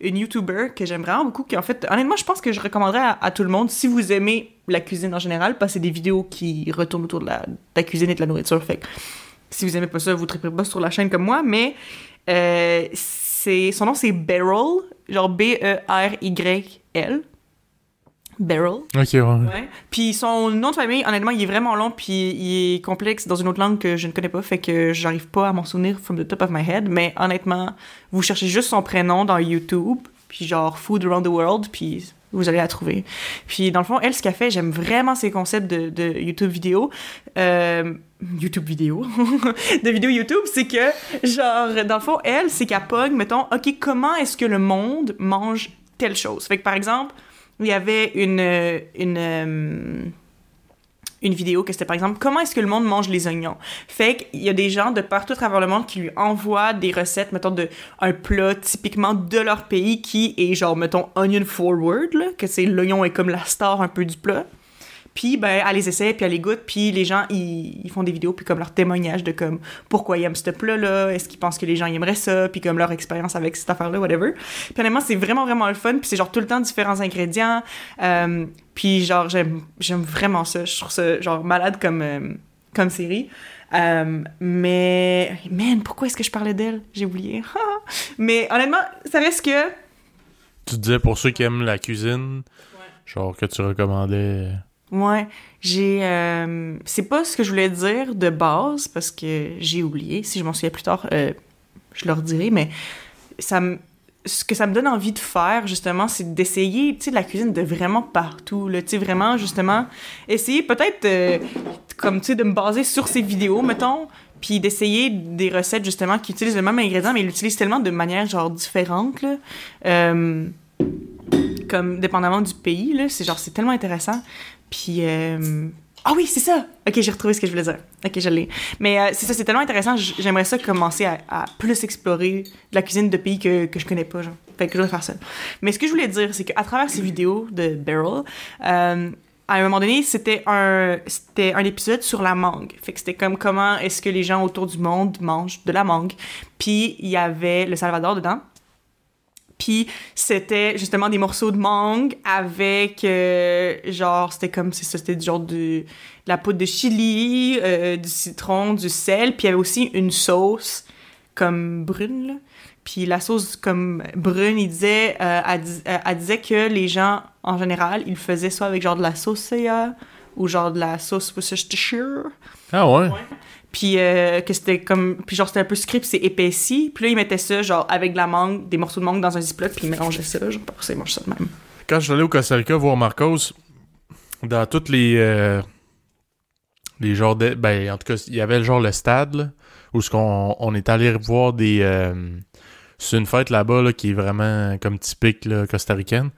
une YouTuber que j'aime vraiment beaucoup, qui en fait, honnêtement, je pense que je recommanderais à, tout le monde si vous aimez la cuisine en général, parce que c'est des vidéos qui retournent autour de la, cuisine et de la nourriture. Fait que si vous aimez pas ça, vous triperez pas sur la chaîne comme moi, mais euh, son nom c'est Beryl, genre B E R Y L. Beryl. Ok, ouais. Ouais. Puis son nom de famille, honnêtement, il est vraiment long puis il est complexe dans une autre langue que je ne connais pas, fait que j'arrive pas à m'en souvenir from the top of my head, mais honnêtement, vous cherchez juste son prénom dans YouTube, puis genre Food Around the World, puis vous allez la trouver. Puis dans le fond, elle, ce qu'elle fait, j'aime vraiment ses concepts de, de YouTube vidéo. Euh, YouTube vidéo? de vidéo YouTube, c'est que, genre, dans le fond, elle, c'est qu'elle pogne, mettons, OK, comment est-ce que le monde mange telle chose? Fait que, par exemple, il y avait une... une euh, une vidéo que c'était par exemple comment est-ce que le monde mange les oignons? Fait qu'il y a des gens de partout à travers le monde qui lui envoient des recettes, mettons, de un plat typiquement de leur pays qui est genre, mettons, onion forward, là, que c'est l'oignon est comme la star un peu du plat. Puis, ben, elle les essaie, puis elle les goûte, puis les gens, ils, ils font des vidéos, puis comme leur témoignage de comme pourquoi ils aiment ce plat-là, est-ce qu'ils pensent que les gens aimeraient ça, puis comme leur expérience avec cette affaire-là, whatever. Puis honnêtement, c'est vraiment, vraiment le fun, puis c'est genre tout le temps différents ingrédients. Euh, puis genre, j'aime j'aime vraiment ça. Je trouve ça genre malade comme, euh, comme série. Euh, mais, man, pourquoi est-ce que je parlais d'elle? J'ai oublié. mais honnêtement, ça reste que Tu disais pour ceux qui aiment la cuisine, genre que tu recommandais. Ouais, j'ai. euh, c'est pas ce que je voulais dire de base parce que j'ai oublié. Si je m'en souviens plus tard, euh, je leur dirai. Mais ça ce que ça me donne envie de faire justement, c'est d'essayer, tu sais, la cuisine de vraiment partout. Tu sais, vraiment justement essayer peut-être euh, comme tu sais de me baser sur ces vidéos, mettons. Puis d'essayer des recettes justement qui utilisent le même ingrédient, mais ils l'utilisent tellement de manière genre différente là. Comme dépendamment du pays là, c'est genre c'est tellement intéressant. Puis euh, ah oui, c'est ça. Ok, j'ai retrouvé ce que je voulais dire. Ok, je l'ai. Mais euh, c'est ça, c'est tellement intéressant. J'aimerais ça commencer à, plus explorer la cuisine de pays que, que je connais pas, genre. Fait que je vais faire ça. Mais ce que je voulais dire, c'est qu'à travers ces vidéos de Beryl, euh, à un moment donné, c'était un, c'était un épisode sur la mangue. Fait que c'était comme comment est-ce que les gens autour du monde mangent de la mangue. Puis il y avait le Salvador dedans. Puis c'était justement des morceaux de mangue avec euh, genre c'était comme c'est ça c'était du genre de, de la poudre de chili, euh, du citron, du sel, puis il y avait aussi une sauce comme brune là. Puis la sauce comme brune, il disait euh, elle, dis- elle disait que les gens en général, ils faisaient soit avec genre de la sauce soya ou genre de la sauce Worcestershire. Ah ouais? Puis euh, que c'était comme puis genre c'était un peu puis c'est épaissi. Puis là ils mettaient ça genre avec de la mangue, des morceaux de mangue dans un ziploc puis ils mélangeaient ça, genre pour ça ils mangent ça de même. Quand je suis allé au Costa Rica voir Marcos, dans toutes les. euh, les genres de. Ben, en tout cas, il y avait genre le stade, là, où ce qu'on on est allé voir des. euh, c'est une fête là-bas là, qui est vraiment comme typique là, costaricaine.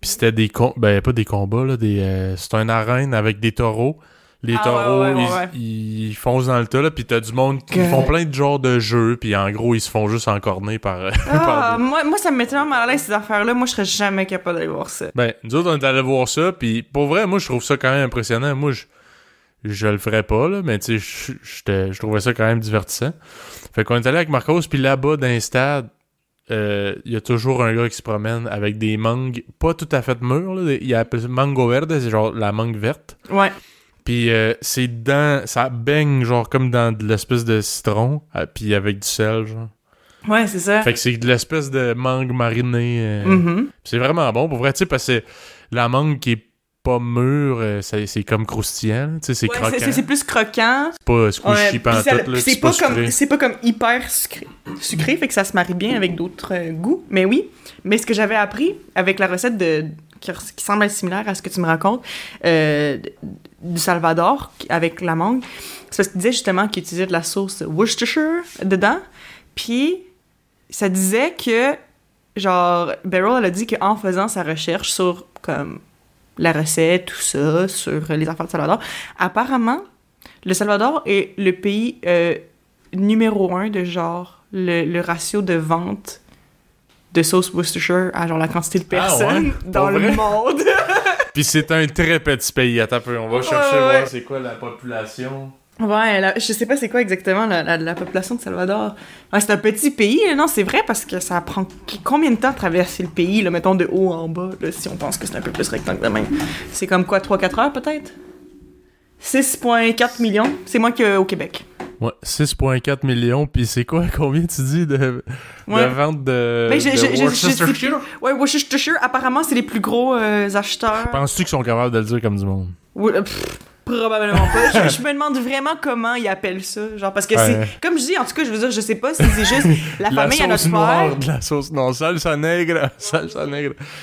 Puis c'était des. Ben, pas des combats, là. Des, c'est une arène avec des taureaux. Les Ah, taureaux, ouais, ouais, ouais, ils, foncent dans le tas, là, puis t'as du monde qui Que- font plein de genres de jeux, puis en gros, ils se font juste encorner par, par Ah, moi, moi ça me met tellement mal à l'aise ces affaires-là, moi je serais jamais capable d'aller voir ça. Ben, nous autres, on est allés voir ça, puis pour vrai, moi, je trouve ça quand même impressionnant. Moi, je, je le ferais pas, là, mais tu sais, je- trouvais ça quand même divertissant. Fait qu'on est allé avec Marcos, puis là-bas, dans les stades, euh, il y a toujours un gars qui se promène avec des mangues pas tout à fait mûres, là. Il appelle ça mango verde, c'est genre la mangue verte. Ouais. Puis euh, c'est dans... Ça baigne, genre, comme dans de l'espèce de citron, euh, puis avec du sel, genre. Ouais, c'est ça. Fait que c'est de l'espèce de mangue marinée... euh, Mhm. c'est vraiment bon, pour vrai, tu sais, parce que la mangue qui est pas mûre, euh, c'est comme croustillant, tu sais, c'est Ouais, croquant. c'est- plus croquant. C'est pas squishy Ouais, c'est pas, comme c'est pas comme hyper sucré. Sucré fait que ça se marie bien avec d'autres goûts. Mais oui, mais ce que j'avais appris avec la recette de qui, qui semble être similaire à ce que tu me racontes, euh, du Salvador, avec la mangue. C'est parce qu'il disait justement qu'il utilisait de la sauce Worcestershire dedans. Puis, ça disait que, genre, Beryl, elle a dit qu'en faisant sa recherche sur, comme, la recette, tout ça, sur les affaires du Salvador, apparemment, le Salvador est le pays euh, numéro un de, genre, le, le ratio de vente de sauce Worcestershire à, genre, la quantité de Ah, personnes ouais? dans Pour le vrai? monde. Puis c'est un très petit pays. Attends un peu, on va chercher Ouais, ouais. voir c'est quoi la population. Ouais, la- je sais pas c'est quoi exactement la, la- la population de Salvador. Ouais, c'est un petit pays, non, c'est vrai, parce que ça prend combien de temps de traverser le pays, là, mettons de haut en bas, là, si on pense que c'est un peu plus rectangle de même. C'est comme quoi, 3-4 heures peut-être? 6,4 millions, c'est moins qu'au Québec. Ouais, 6,4 millions. Puis c'est quoi, combien tu dis de, de Ouais. vente de, Mais de j'ai- j'ai- Worcestershire? Ouais, Worcestershire, apparemment, c'est les plus gros euh, acheteurs. Penses-tu qu'ils sont capables de le dire comme du monde? Euh, pff, probablement pas. je, je me demande vraiment comment ils appellent ça. Genre, parce que Ouais. c'est. Comme je dis, en tout cas, je veux dire, je sais pas si c'est juste la famille à sauce notre noire, père. de la sauce non salsa nègre, salsa.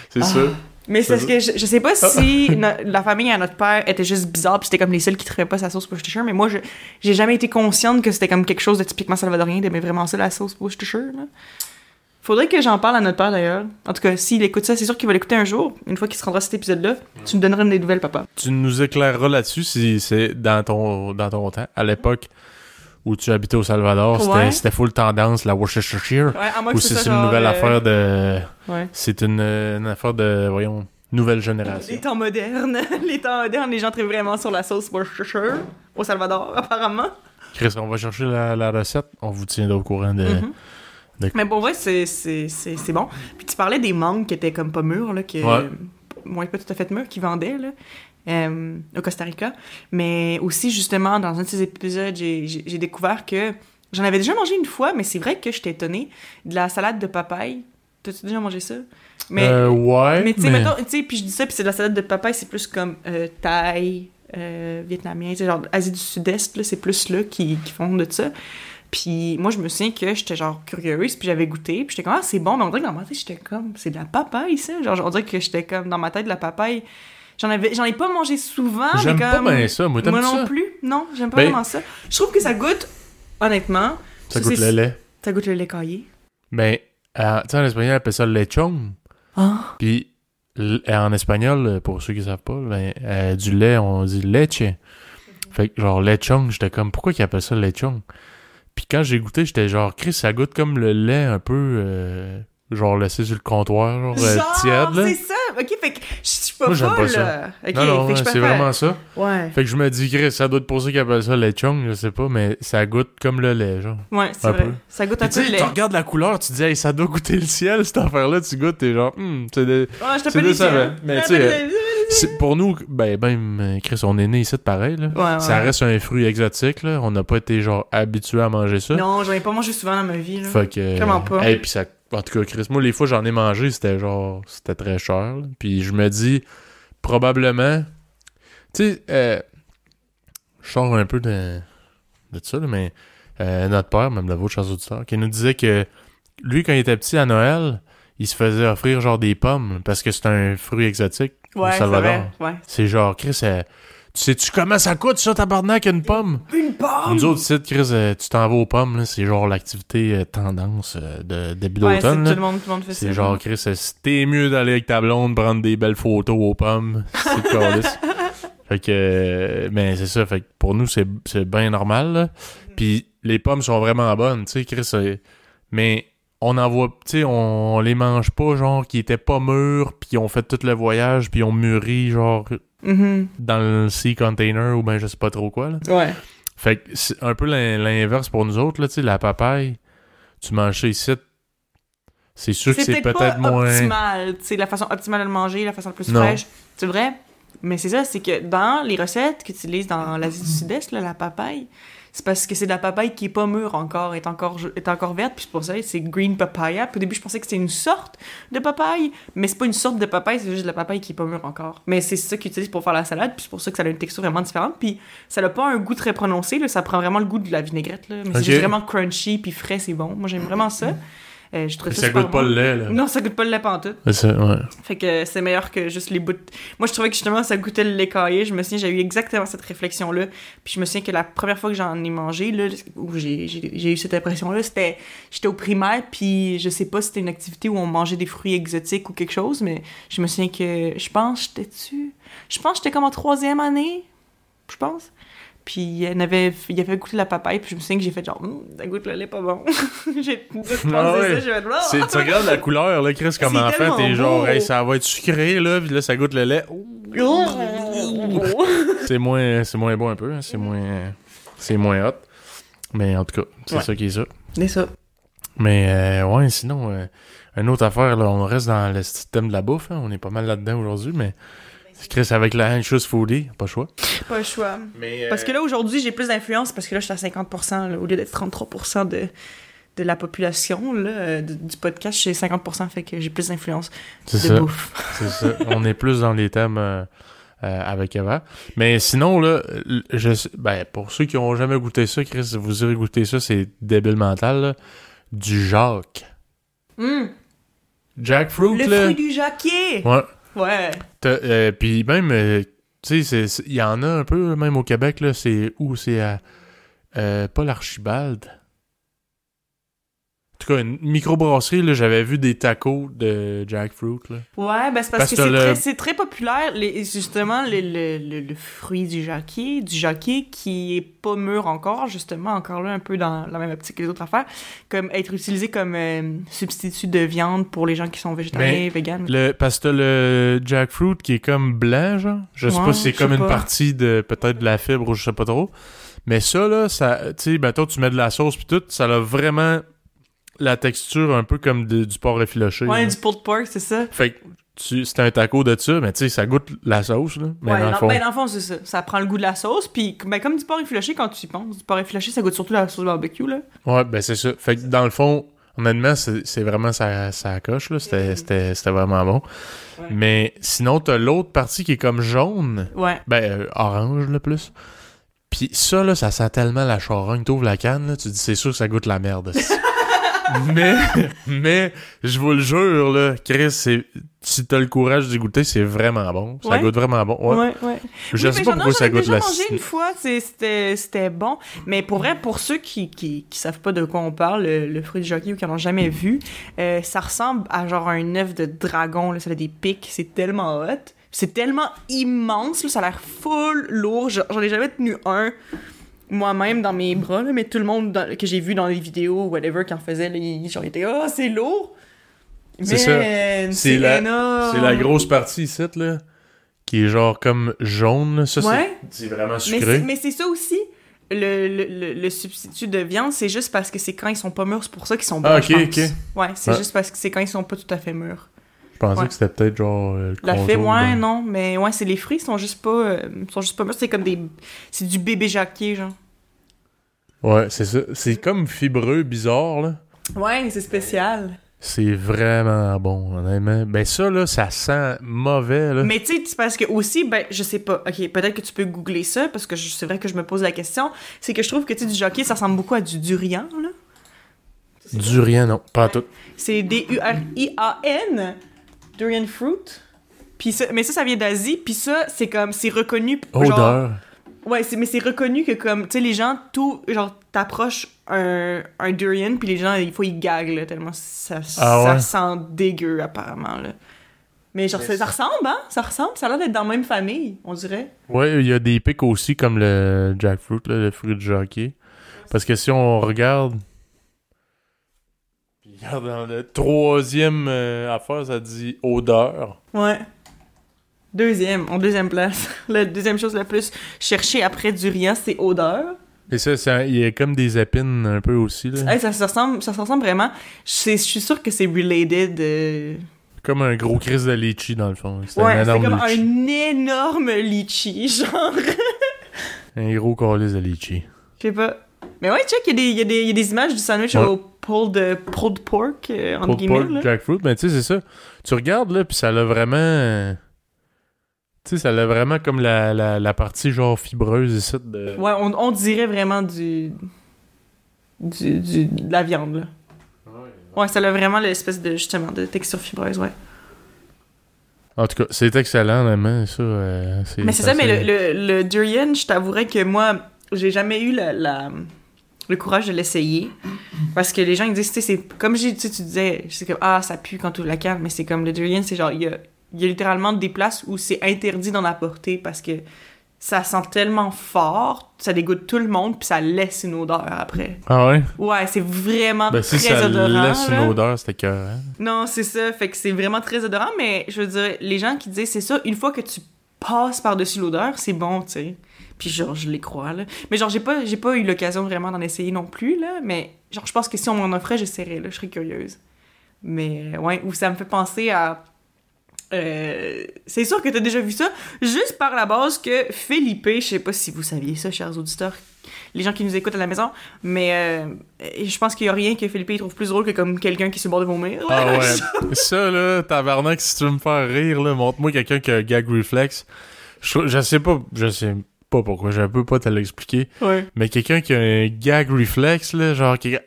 C'est Ah. ça. Mais c'est parce que je, je sais pas Ah. si no- la famille à notre père était juste bizarre, puis c'était comme les seuls qui trouvaient pas sa sauce Worcestershire, mais moi, je- j'ai jamais été consciente que c'était comme quelque chose de typiquement salvadorien d'aimer vraiment ça, la sauce Worcestershire. Là. Faudrait que j'en parle à notre père d'ailleurs. En tout cas, s'il écoute ça, c'est sûr qu'il va l'écouter un jour, une fois qu'il se rendra à cet épisode-là. Tu me donneras des nouvelles, papa. Tu nous éclaireras là-dessus si c'est dans ton, dans ton temps, à l'époque où tu habitais au Salvador, c'était- Ouais. c'était full tendance, la Worcestershire. Ouais, Ou si c'est une nouvelle euh, affaire de. Ouais. C'est une, une affaire de, voyons, nouvelle génération. Les temps modernes. les temps modernes, les gens trivent vraiment sur la sauce Worcestershire au Salvador, apparemment. Chris, on va chercher la, la recette. On vous tiendra au courant de. Mhm. de- Mais pour vrai, c'est, bon. Puis tu parlais des mangues qui étaient comme pas mûres, là, que, Ouais. moins pas tout à fait mûres, qui vendaient, là, euh, au Costa Rica. Mais aussi, justement, dans un de ces épisodes, j'ai, découvert que j'en avais déjà mangé une fois, mais c'est vrai que j'étais étonnée. De la salade de papaye. T'as-tu déjà mangé ça? Mais, Euh, ouais. mais tu sais, mais- mettons, tu sais, puis je dis ça, puis c'est de la salade de papaye, c'est plus comme euh, thaï, euh, vietnamien, tu sais, genre Asie du Sud-Est, c'est plus là qui, qui font de ça. Puis moi, je me souviens que j'étais genre curieuse, puis j'avais goûté, puis j'étais comme, ah, c'est bon, mais on dirait que dans ma tête, j'étais comme, c'est de la papaye, ça. Genre, on dirait que j'étais comme, dans ma tête, de la papaye. J'en avais, j'en ai pas mangé souvent, J'aime mais pas comme. bien ça. Moi, non ça? plus. Non, j'aime pas Ben- vraiment ça. Je trouve que ça goûte, honnêtement. Ça goûte le lait. Ça goûte le lait caillé. Ben, euh, tu sais, en espagnol, on appelle ça lechon. Ah. Puis, l- en espagnol, pour ceux qui savent pas, ben, euh, du lait, on dit leche. Fait que, genre, lechon, j'étais comme, pourquoi qu'ils appellent ça lechon? Puis quand j'ai goûté, j'étais genre, Chris, ça goûte comme le lait un peu, euh, genre, laissé sur le comptoir, genre, euh, Genre, tiède, c'est ça. Ok, fait que je suis pas Moi, j'aime folle, pas ça. là. Ok, non, non, fait que je peux c'est vraiment ça. Ouais. Fait que je me dis, Chris, ça doit être pour ça qu'ils appellent ça lechon, je sais pas, mais ça goûte comme le lait, genre. Ouais, c'est Un vrai. peu. Ça goûte un Puis tu peu sais, le tu lait. regardes la couleur, tu dis, hey, ça doit goûter le ciel, cette affaire-là, tu goûtes, t'es genre, hum, c'est des... Ouais, je c'est t'appelle décevant. ici, hein. Mais tu sais, C'est- Pour nous, ben, ben, euh, Chris, on est né ici de pareil, là. Ouais, ouais. Ça reste un fruit exotique, là. On n'a pas été, genre, habitué à manger ça. Non, j'en ai pas mangé souvent dans ma vie, là. Fait que. Vraiment pas. Et puis ça. En tout cas, Chris, moi, les fois j'en ai mangé, c'était genre. C'était très cher. là. Puis je me dis, probablement. Tu sais, euh, je sors un peu de, de ça, là, mais euh, notre père, même le vôtre, chers auditeurs, qui nous disait que lui, quand il était petit à Noël, il se faisait offrir genre des pommes parce que c'est un fruit exotique au Ouais, c'est Salvador. vrai. Ouais. C'est genre, Chris, euh, tu sais-tu comment ça coûte ça, tabarnak, une pomme? Une pomme! Nous autres, sites, Chris, euh, tu t'en vas aux pommes, là, c'est genre l'activité euh, tendance euh, de début Ouais, d'automne. tout le monde, tout le monde fait ça. C'est genre, Chris, t'es mieux d'aller avec ta blonde prendre des belles photos aux pommes, c'est. Fait que, euh, mais c'est ça, fait que pour nous, c'est c'est bien normal, là. Puis les pommes sont vraiment bonnes, tu sais, Chris, mais on en voit, tu sais, on, les mange pas, genre, qui étaient pas mûrs, puis on fait tout le voyage, puis on mûrit, genre, Mhm. dans le sea container, ou ben je sais pas trop quoi, là. Ouais. Fait que c'est un peu l'in- l'inverse pour nous autres, là, tu sais, la papaye, tu manges ici, c'est sûr que C'est peut-être moins... optimal. C'est la façon optimale de le manger, la façon la plus Non. fraîche. C'est vrai. Mais c'est ça, c'est que dans les recettes qu'ils utilisent dans l'Asie du Sud-Est, là, la papaye, c'est parce que c'est de la papaye qui est pas mûre encore, est encore, est encore verte, puis c'est pour ça c'est green papaya. Puis au début, je pensais que c'était une sorte de papaye, mais c'est pas une sorte de papaye, c'est juste de la papaye qui est pas mûre encore. Mais c'est ça qu'ils utilisent pour faire la salade, puis c'est pour ça que ça a une texture vraiment différente. Puis ça n'a pas un goût très prononcé, là, ça prend vraiment le goût de la vinaigrette, là. Mais Ok. c'est vraiment crunchy, puis frais, c'est bon. Moi, j'aime vraiment ça. Euh, je trouve Et ça goûte pas le lait, là. Non, ça goûte pas le lait pantoute. Ça, ouais. Fait que c'est meilleur que juste les bouts. de- Moi, je trouvais que justement, ça goûtait le lait caillé. Je me souviens, j'ai eu exactement cette réflexion-là. Puis je me souviens que la première fois que j'en ai mangé, là, où j'ai eu cette impression-là, c'était. J'étais au primaire, puis je sais pas si c'était une activité où on mangeait des fruits exotiques ou quelque chose, mais je me souviens que. Je pense, j'étais dessus. Je pense que j'étais comme en troisième année. Je pense. Puis il avait, il avait goûté la papaye, puis je me souviens que j'ai fait genre, Hum, ça goûte le lait pas bon. j'ai pensé Ah ouais. ça, j'ai fait, Tu regardes la couleur, là, Chris, comme enfant, tellement t'es genre, hey, ça va être sucré, là, puis là, ça goûte le lait. Oh! C'est moins, c'est moins bon un peu, hein, c'est moins, c'est moins hot. Mais en tout cas, c'est Ouais. ça qui est ça. C'est ça. Mais euh, ouais, sinon, euh, une autre affaire, là, on reste dans le système de la bouffe, hein, on est pas mal là-dedans aujourd'hui, mais Chris avec la anxious foodie, pas le choix. Pas le choix. Mais, Parce que là, aujourd'hui, j'ai plus d'influence parce que là, je suis à 50 là, au lieu d'être 33 de, de la population là, euh, du podcast, je suis 50% fait que j'ai plus d'influence c'est de ça, bouffe. c'est ça. On est plus dans les thèmes euh, euh, avec Eva. Mais sinon, là, je, ben, pour ceux qui ont jamais goûté ça, Chris, vous irez goûter ça, c'est débile mental, là. Du Jacques. Hum, Jackfruit, le là. fruit du jacquier! Ouais. Ouais. Euh, Puis même, euh, tu sais, il y en a un peu, même au Québec, là, c'est où? C'est à... euh, pas l'Archibald. En tout cas, une microbrasserie, là, j'avais vu des tacos de jackfruit, là. Ouais, ben c'est parce, Parce que que c'est le- très, c'est très populaire, les, justement, le, le, le, le fruit du jacquier, du jacquier qui est pas mûr encore, justement, encore là, un peu dans la même optique que les autres affaires, comme être utilisé comme euh, substitut de viande pour les gens qui sont végétariens, Mais véganes. Le, parce que le jackfruit qui est comme blanc, genre. Je sais Ouais, pas si c'est comme une partie de peut-être de la fibre ou je sais pas trop. Mais ça, là, ça, tu sais, ben toi, tu mets de la sauce puis tout, ça a vraiment la texture un peu comme de- du porc effiloché. Ouais, là. du pulled pork, c'est ça. Fait que c'est un taco de ça, mais tu sais, ça goûte la sauce, là. Mais ouais, dans le fond, ben, dans le fond, c'est ça. Ça prend le goût de la sauce, puis ben, comme du porc effiloché quand tu y penses. Du porc effiloché, ça goûte surtout la sauce barbecue, là. ouais, ben c'est ça. Fait que dans le fond, honnêtement, c'est c'est vraiment ça, ça coche, là. C'était- C'était c'était vraiment bon. Ouais. Mais sinon, t'as l'autre partie qui est comme jaune. Ouais. Ben, euh, orange, le plus. Puis ça, là, ça sent tellement la charogne. T'ouvres la canne, là, tu dis, c'est sûr que ça goûte la merde. mais, mais, je vous le jure, là, Chris, c'est, si t'as le courage d'y goûter, c'est vraiment bon. Ça Ouais. goûte vraiment bon. Ouais. Ouais, ouais. Je Oui, sais pas pourquoi ça goûte déjà la mangé une fois, c'était c'était bon. Mais pour vrai, pour ceux qui, qui, qui savent pas de quoi on parle, le, le fruit du jockey ou qui en ont jamais vu, euh, ça ressemble à genre un œuf de dragon, là, ça a des pics, c'est tellement hot. C'est tellement immense, là, ça a l'air full lourd. J'en ai jamais tenu un moi-même dans mes bras, là, mais tout le monde dans- que j'ai vu dans les vidéos, whatever, qui en faisait, là, il, genre, était « Ah, c'est lourd! » C'est ça. C'est la- la grosse partie ici, là, qui est genre comme jaune. là. Ça, c'est- Ouais. c'est vraiment sucré. Mais c'est ça aussi. Le, le, le, le substitut de viande, c'est juste parce que c'est quand ils sont pas mûrs, c'est pour ça qu'ils sont bons. Ah, ok, ok. Ouais, c'est Ouais. juste parce que c'est quand ils sont pas tout à fait mûrs. Je pensais ouais. que c'était peut-être genre euh, La fait, ouais, de- non, mais ouais, c'est les fruits, ils sont juste pas, euh, ils sont juste pas mûrs. C'est comme des, c'est du bébé jacquier, genre. Ouais, c'est ça. C'est comme fibreux, bizarre, là. Ouais, c'est spécial. C'est vraiment bon, honnêtement. Ben ça, là, ça sent mauvais, là. Mais tu sais, parce que aussi, ben, je sais pas, ok, peut-être que tu peux googler ça, parce que c'est vrai que je me pose la question, c'est que je trouve que, tu sais, du jacquier, ça ressemble beaucoup à du durian, là. Durian, non, pas Ouais. tout. C'est D-U-R-I-A-N, durian fruit. Puis ça, mais ça, ça vient d'Asie, puis ça, c'est comme, c'est reconnu. genre- Odeur. Ouais, c'est, mais c'est reconnu que comme, tu sais, les gens, tout, genre, t'approches un, un durian, puis les gens, il faut ils gaguent, là, tellement ça, Ah ça ouais? sent dégueu, apparemment, là. Mais genre, ça, ça ressemble, hein? Ça ressemble, ça a l'air d'être dans la même famille, on dirait. Ouais, il y a des pics aussi, comme le jackfruit, là, le fruit de jockey. Parce que si on regarde... Puis regarde dans le troisième euh, affaire, ça dit odeur. Ouais. Deuxième, en deuxième place. La deuxième chose la plus cherchée après durian, c'est odeur. Et ça, ça- il y a comme des épines un peu aussi, là. Hey, ça, se ressemble, ça se ressemble vraiment. Je je suis sûre que c'est related. euh, Comme un gros crise de litchi, dans le fond. C'est Ouais, un c'est énorme comme litchi. un énorme litchi, genre. Un gros calice de litchi. Je sais pas. Mais ouais, check, il y, y, a des- il y a des images du sandwich Ouais. au pulled, pulled pork, euh, entre Pulled guillemets. pork, là. jackfruit, mais tu sais, c'est ça. Tu regardes, là, puis ça l'a vraiment... Tu sais, ça l'a vraiment comme la, la, la partie, genre, fibreuse ici de... Ouais, on, on dirait vraiment du, du, du- de la viande, là. Ouais, ça a vraiment l'espèce de, justement, de texture fibreuse, ouais. En tout cas, c'est excellent, honnêtement, ça. euh, Mais c'est ça, mais le, le, le durian, je t'avouerais que moi, j'ai jamais eu la, la- le courage de l'essayer. Parce que les gens, ils disent, tu sais, c'est comme j'ai- tu sais, tu disais, c'est comme, ah, ça pue quand tu ouvres la canne, mais c'est comme le durian, c'est genre, il y a, il y a littéralement des places où c'est interdit d'en apporter parce que ça sent tellement fort, ça dégoûte tout le monde, puis ça laisse une odeur après. Ah ouais? Ouais, c'est vraiment Ben, si très ça odorant. laisse là. une odeur, c'était cœur. Non, c'est ça. Fait que c'est vraiment très odorant, mais je veux dire, les gens qui disent c'est ça, une fois que tu passes par-dessus l'odeur, c'est bon, tu sais. Puis genre, je les crois, là. Mais genre, j'ai pas, j'ai pas eu l'occasion vraiment d'en essayer non plus, là. Mais genre, je pense que si on m'en offrait, j'essaierais, là. Je serais curieuse. Mais ouais, ou ça me fait penser à... euh, c'est sûr que t'as déjà vu ça, juste par la base que Philippe, je sais pas si vous saviez ça, chers auditeurs, les gens qui nous écoutent à la maison, mais euh, je pense qu'il y a rien que Philippe il trouve plus drôle que comme quelqu'un qui se bord de vomir. Ah ouais. ça, là, tabarnak, si tu veux me faire rire, là, montre-moi quelqu'un qui a un gag reflex. Je, je sais pas, je sais pas pourquoi, je peux pas te l'expliquer. Ouais. Mais quelqu'un qui a un gag reflex, là, genre qui.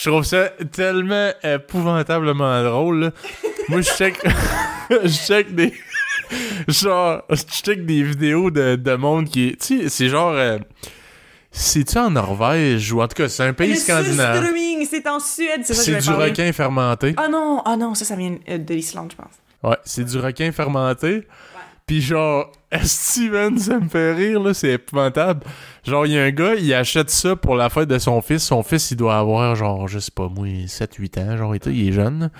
Je trouve ça tellement épouvantablement drôle, là. Moi, je check. je check des. genre, je check des vidéos de, de monde qui. Tu sais, c'est genre. euh, C'est-tu en Norvège ou en tout cas, c'est un pays Le scandinave? c'est en Suède, c'est ça C'est du requin fermenté. Ah non, ah non, ça, ça vient euh, de l'Islande, je pense. Ouais, c'est du requin fermenté. Pis genre, Steven, ça me fait rire, là, c'est épouvantable. Genre, il y a un gars, il achète ça pour la fête de son fils. Son fils, il doit avoir, genre, je sais pas, moi, 7-8 ans, genre, il est jeune.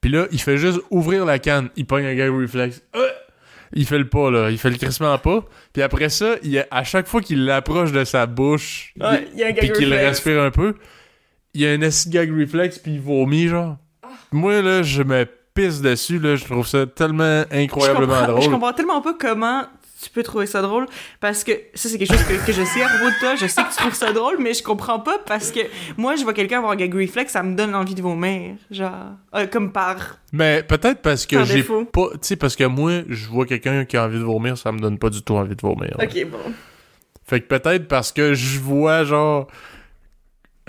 Puis là, il fait juste ouvrir la canne. Il pogne un gag reflex. Euh! Il fait le pas, là. Il fait le crissement pas. Puis après ça, il, à chaque fois qu'il l'approche de sa bouche, Ouais, il puis qu'il respire un peu, il y a un acid gag reflex puis il vomit genre. Ah. Moi là, je me pisse dessus là, je trouve ça tellement incroyablement comprends, je drôle. comprends tellement pas comment tu peux trouver ça drôle parce que ça c'est quelque chose que, que je sais à propos de toi je sais que tu trouves ça drôle mais je comprends pas parce que moi je vois quelqu'un avoir un gag reflex ça me donne envie de vomir genre euh, comme par Mais peut-être parce que j'ai pas, tu sais parce que moi, je vois quelqu'un qui a envie de vomir, ça me donne pas du tout envie de vomir. là. ok bon Fait que peut-être parce que je vois genre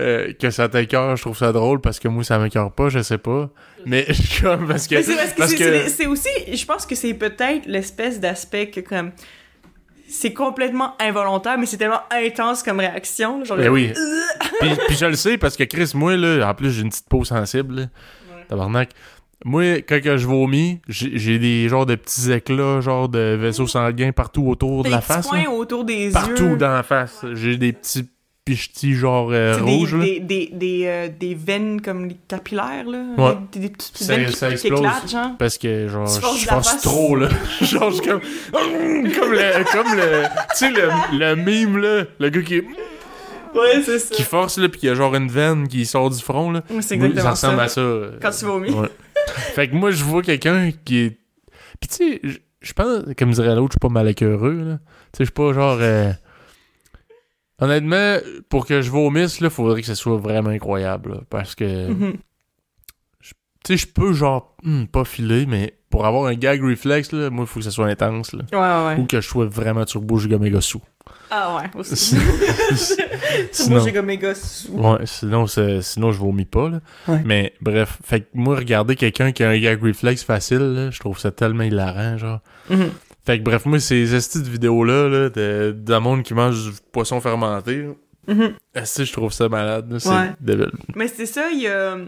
euh, que ça t'écœure, je trouve ça drôle parce que moi ça m'écœure pas, je sais pas. Mais comme parce que c'est parce que c'est- aussi, je pense que c'est peut-être l'espèce d'aspect que comme c'est complètement involontaire, mais c'est tellement intense comme réaction. Genre, Ben oui. puis, puis je le sais parce que Chris, moi, là, en plus, j'ai une petite peau sensible. Là. Tabarnak. Moi, quand que je vomis, j'ai des genres de petits éclats, genre de vaisseaux sanguins partout autour de la face. points autour des Partout yeux. dans la face. J'ai des petits pichetis, genre euh, là. des, des, des, des, euh, des veines comme les capillaires, là. Ouais. Des, des petites Ça- veines qui, ça qui explose. éclatent, genre. Parce que, genre, je force trop, là. genre, je comme... comme le... Comme le... Tu sais, le, le mime, là. Le gars qui... Ouais, c'est ça. Qui force, là, pis il y a genre une veine qui sort du front, là. C'est exactement ça ressemble ça. à ça. euh, Quand tu vomis. Ouais. fait que moi, je vois quelqu'un qui est. Pis tu sais, je- je pense, comme dirait l'autre, je suis pas mal heureux, là. Tu sais, je suis pas genre. Honnêtement, pour que je vomisse, là, faudrait que ce soit vraiment incroyable, là, parce que. Mhm. Tu sais, je peux, genre, hmm, pas filer, mais pour avoir un gag reflex, là, moi, il faut que ce soit intense, là. Ouais, ouais. Ou que je sois vraiment turbo giga méga sous. Ah ouais, aussi. Sinon- Turbo giga méga sous. Ouais, sinon, sinon je vomis pas, là. Ouais. Mais bref, fait que moi, regarder quelqu'un qui a un gag reflex facile, je trouve ça tellement hilarant, genre. Mhm. Fait que bref, moi, ces de vidéos-là, là, de, d'un monde qui mange du poisson fermenté, là, Mhm. je trouve ça malade, c'est Ouais. débile. Mais c'est ça, il y a.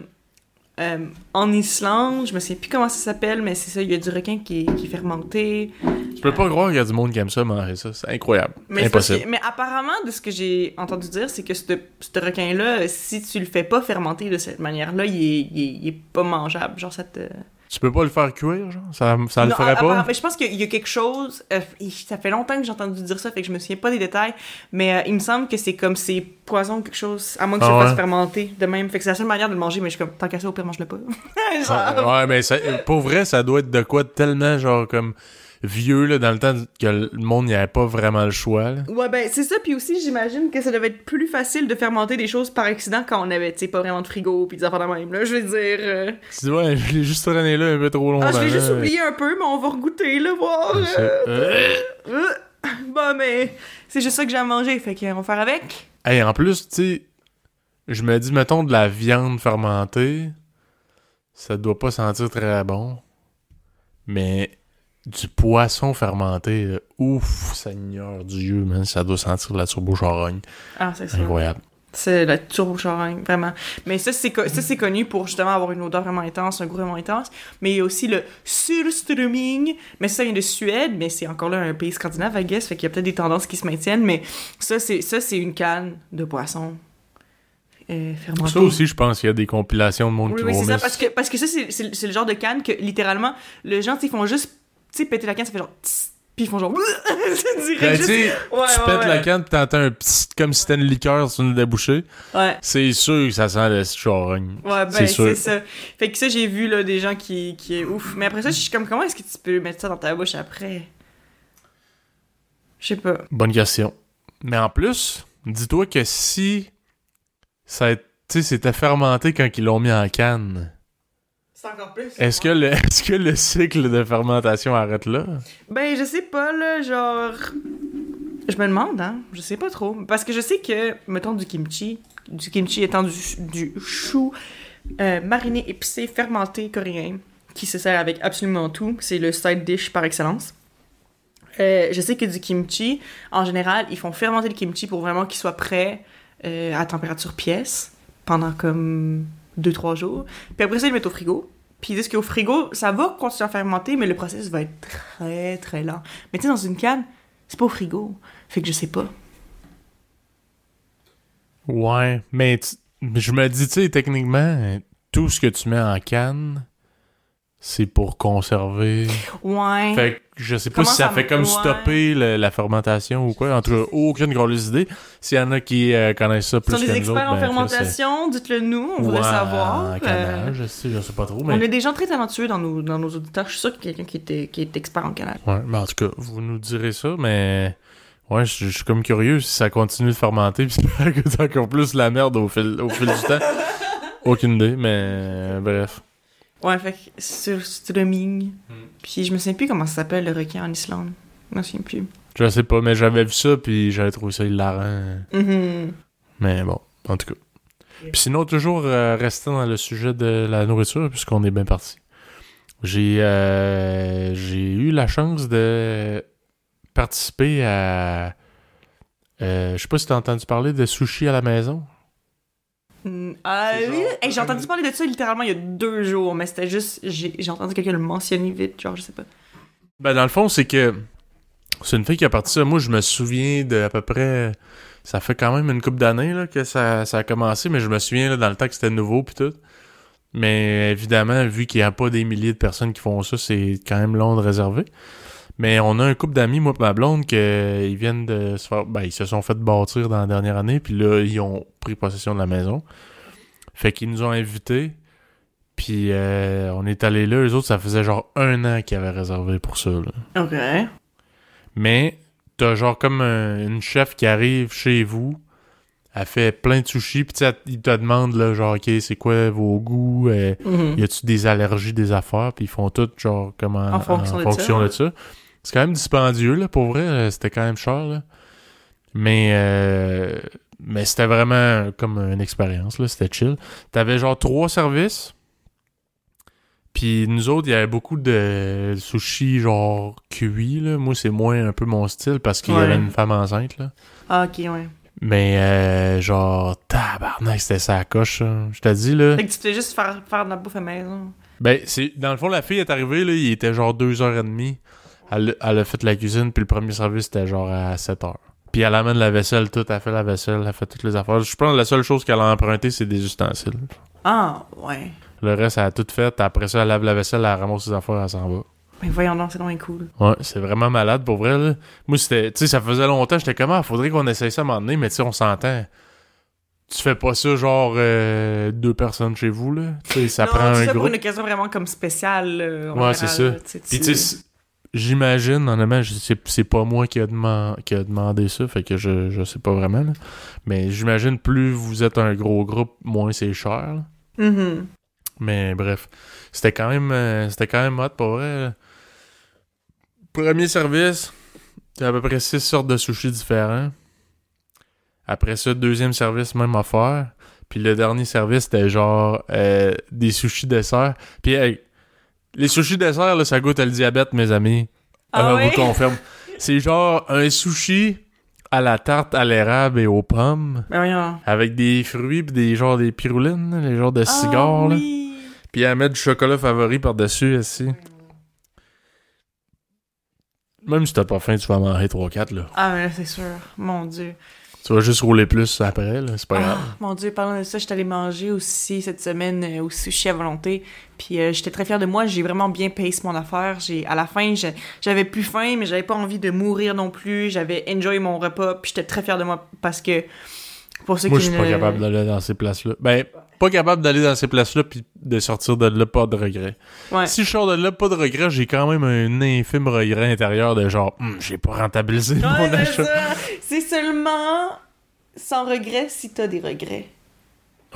euh, en Islande, je me sais plus comment ça s'appelle, mais c'est ça, il y a du requin qui est, qui est fermenté. Je peux pas croire qu'il y a du monde qui aime ça, manger ça. C'est incroyable. Mais, Impossible. que- mais apparemment, de ce que j'ai entendu dire, c'est que ce ce requin-là, si tu le fais pas fermenter de cette manière-là, il est, il, est, il est pas mangeable. Genre, ça te. Tu peux pas le faire cuire, genre? Ça, ça le ferait pas? mais je pense qu'il y a quelque chose. euh, ça fait longtemps que j'ai entendu dire ça, fait que je me souviens pas des détails. Mais euh, il me semble que c'est comme c'est poison quelque chose, à moins que Ah ça ouais? fasse fermenter de même. Fait que c'est la seule manière de le manger, mais je suis comme, tant qu'à ça, au pire, mange-le pas. Genre. Ouais, ouais, mais ça, pour vrai, ça doit être de quoi tellement, genre, comme vieux, là, dans le temps que le monde n'y avait pas vraiment le choix, là. Ouais, ben c'est ça. Puis aussi, j'imagine que ça devait être plus facile de fermenter des choses par accident quand on avait, tu sais, pas vraiment de frigo puis des affaires de même. Là, je veux dire. euh, Tu ouais, je l'ai juste traîné là un peu trop longtemps. Ah, je l'ai juste oublié un peu, mais on va regoûter, là, voir. Euh, Euh. Bon, mais c'est juste ça que j'ai à manger, fait qu'on va faire avec. Hey, en plus, tu sais, je me dis, mettons, de la viande fermentée, ça doit pas sentir très bon. Mais du poisson fermenté, là, ouf, Seigneur Dieu, man, ça doit sentir la turbo-charogne. Ah, c'est sûr. Incroyable. C'est la turbo charogne, vraiment. Mais ça, c'est co- ça, c'est connu pour justement avoir une odeur vraiment intense, un goût vraiment intense. Mais il y a aussi le surströmming. Mais ça, ça vient de Suède, mais c'est encore là un pays scandinave, I guess. Fait qu'il y a peut-être des tendances qui se maintiennent. Mais ça, c'est, ça, c'est une canne de poisson euh. Ça aussi, je pense qu'il y a des compilations de monde Oui, qui oui, vont c'est ça. Parce que, parce que ça, c'est, le genre de canne que littéralement, les gens, ils font juste, sais, péter la canne, ça fait genre. tss, Puis ils font genre. tu dirais Ben, juste- tu sais, Ouais, tu ouais, pètes ouais. la canne pis t'entends un petit... comme si c'était une liqueur sur une débouchée. Ouais. C'est sûr que ça sent le charogne. Ouais, ben, C'est c'est ça. Fait que ça, j'ai vu, là, des gens qui, qui est ouf. Mais après ça, je suis comme, comment est-ce que tu peux mettre ça dans ta bouche après? Je sais pas. Bonne question. Mais en plus, dis-toi que si ça a- tu sais, c'était fermenté quand ils l'ont mis en canne, C'est encore plus. est-ce que, le, est-ce que le cycle de fermentation arrête là? Ben, je sais pas, là, genre. Je me demande, hein. Je sais pas trop. Parce que je sais que, mettons, du kimchi, du kimchi étant du, du chou euh, mariné, épicé, fermenté coréen, qui se sert avec absolument tout. C'est le side dish par excellence. Euh, je sais que du kimchi, en général, ils font fermenter le kimchi pour vraiment qu'il soit prêt euh, à température pièce pendant comme 2-3 jours. Puis après ça, ils le mettent au frigo. Puis ils disent qu'au frigo, ça va continuer à fermenter, mais le processus va être très très lent. Mais tu sais, dans une canne, c'est pas au frigo. Fait que je sais pas. Ouais, mais je me dis, tu sais, techniquement, tout ce que tu mets en canne, c'est pour conserver. Ouais. Fait que je sais pas Comment si ça ça fait comme ouais. stopper le- la fermentation ou quoi. En tout cas, aucune grosse idée. S'il y en a qui euh, connaissent ça plus sont que des nous experts autres, en ben, fermentation, dites-le nous, on c'est- voudrait Ouais, savoir. En Euh, canage, je sais, je sais pas trop, on mais... a des gens très talentueux dans nos, dans nos auditeurs. Je suis sûr qu'il y a quelqu'un qui, était, qui est expert en canal. Ouais, mais en tout cas, vous nous direz ça, mais... Ouais, je, je suis comme curieux si ça continue de fermenter puis ça coûte encore plus la merde au fil, au fil du temps. Aucune idée, mais bref. Ouais, fait que sur streaming. Hmm. Puis je me souviens plus comment ça s'appelle le requin en Islande. Je me souviens plus. Je sais pas, mais j'avais vu ça puis j'avais trouvé ça hilarant. Mhm. Mais bon, en tout cas. Puis sinon, toujours euh, restant dans le sujet de la nourriture, puisqu'on est bien parti. J'ai euh, j'ai eu la chance de participer à. euh, je sais pas si t'as entendu parler de sushi à la maison. Mm, ah oui, genre- Hey, j'ai entendu parler de ça littéralement il y a deux jours, mais c'était juste. J'ai j'ai entendu quelqu'un le mentionner vite, genre, je sais pas. Ben, dans le fond, c'est que c'est une fille qui a parti ça. Moi, je me souviens de à peu près. Ça fait quand même une couple d'années là, que ça, ça a commencé, mais je me souviens là, dans le temps que c'était nouveau puis tout. Mais évidemment, vu qu'il n'y a pas des milliers de personnes qui font ça, c'est quand même long de réserver. Mais on a un couple d'amis, moi et ma blonde, que ils viennent de se faire. Ben, ils se sont fait bâtir dans la dernière année, puis là, ils ont pris possession de la maison. Fait qu'ils nous ont invités. Puis euh, on est allés là, les autres, ça faisait genre un an qu'ils avaient réservé pour ça. Là. Ok. Mais t'as genre comme un- une chef qui arrive chez vous, elle fait plein de sushis, puis il te demande là, genre, ok, c'est quoi vos goûts, euh, Mhm. y a-tu des allergies, des affaires, puis ils font tout genre comme en, En fonction de fonction ça. de ça. C'est quand même dispendieux là, pour vrai, euh, c'était quand même cher là. Mais euh, mais c'était vraiment comme une expérience là, c'était chill. T'avais genre trois services. Puis nous autres, il y avait beaucoup de sushis genre cuits là. Moi, c'est moins un peu mon style parce qu'il y avait une femme enceinte là. Ah, ok, ouais. Mais euh, genre tabarnak, c'était ça coche. ça. Je t'ai dit là. Fait que tu fais juste faire, faire de la bouffe à maison. Ben, c'est dans le fond, la fille est arrivée, là, il était genre 2h30. Elle, elle a fait la cuisine, puis le premier service, c'était genre à 7h. Puis elle amène la vaisselle, tout, elle fait la vaisselle, elle fait toutes les affaires. Je pense que la seule chose qu'elle a emprunté, c'est des ustensiles. Ah, ouais. Le reste, elle a tout fait. Après ça, elle lave la vaisselle, elle ramasse ses affaires, elle s'en va. Mais voyons donc, c'est vraiment cool. Ouais, c'est vraiment malade pour vrai. Là. Moi, c'était. Tu sais, ça faisait longtemps, j'étais comme, ah, faudrait qu'on essaye ça à un moment donné, mais tu sais, on s'entend. Tu fais pas ça genre euh, deux personnes chez vous, là. Tu sais, ça non, prend tu un fais groupe. pour une occasion vraiment comme spéciale. euh, Ouais, c'est ça. Puis tu- sais, j'imagine, honnêtement, c'est pas moi qui a, deman- qui a demandé ça, fait que je, je sais pas vraiment. là. Mais j'imagine plus vous êtes un gros groupe, moins c'est cher. Mhm. Mais bref, c'était quand même euh, c'était quand même hot pour vrai. là. Premier service, t'as à peu près six sortes de sushis différents. Après ça, deuxième service, même affaire. Puis le dernier service, c'était genre euh, des sushis dessert. Puis hey, les sushis dessert, là, ça goûte le diabète, mes amis. Ah Alors, ouais? vous confirme. C'est genre un sushi à la tarte à l'érable et aux pommes, Ben voyons. avec des fruits pis des genres des piroulines, là, les genres de cigares, Ah là. oui. Puis elle met du chocolat favori par-dessus, aussi. Même si t'as pas faim, tu vas manger 3-4, là. Ah, mais là, c'est sûr. Mon Dieu. Tu vas juste rouler plus après, là. C'est pas grave. Ah, mon Dieu, parlant de ça, j'étais allée manger aussi cette semaine euh, au sushi à volonté. Puis euh, j'étais très fière de moi. J'ai vraiment bien pace mon affaire. J'ai, à la fin, j'ai- j'avais plus faim, mais j'avais pas envie de mourir non plus. J'avais enjoy mon repas. Puis j'étais très fière de moi parce que pour ceux Moi, qui je suis pas capable d'aller dans ces places-là. Ben, pas capable d'aller dans ces places-là puis de sortir de là pas de regret. Ouais. Si je sors de là pas de regret, j'ai quand même un infime regret intérieur de genre, Hum, j'ai pas rentabilisé Ouais, mon c'est achat. ça. Seulement sans regret si t'as des regrets.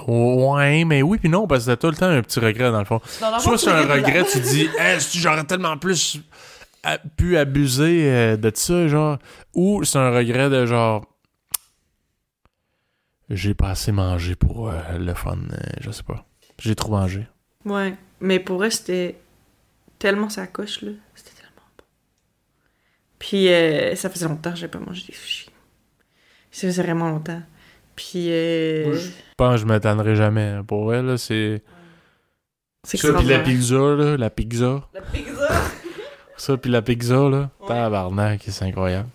Ouais, mais oui puis non, parce que t'as tout le temps un petit regret dans le fond. Dans Soit c'est un regret, tu dis, hey, j'aurais tellement plus pu abuser euh, de ça, genre. Ou c'est un regret de genre, j'ai pas assez mangé pour euh, le fun, euh, je sais pas. J'ai trop mangé. Ouais, mais pour eux, c'était tellement sa coche, là. C'était tellement bon. Puis, euh, ça faisait longtemps que j'avais pas mangé des sushis. Ça faisait vraiment longtemps. Puis, euh, Moi, Je pense que je m'étonnerai jamais. Pour elle, là, c'est. c'est Ça, puis la pizza, là, la pizza. La pizza! Ça, puis la pizza, là. Ouais. Tabarnak, c'est incroyable.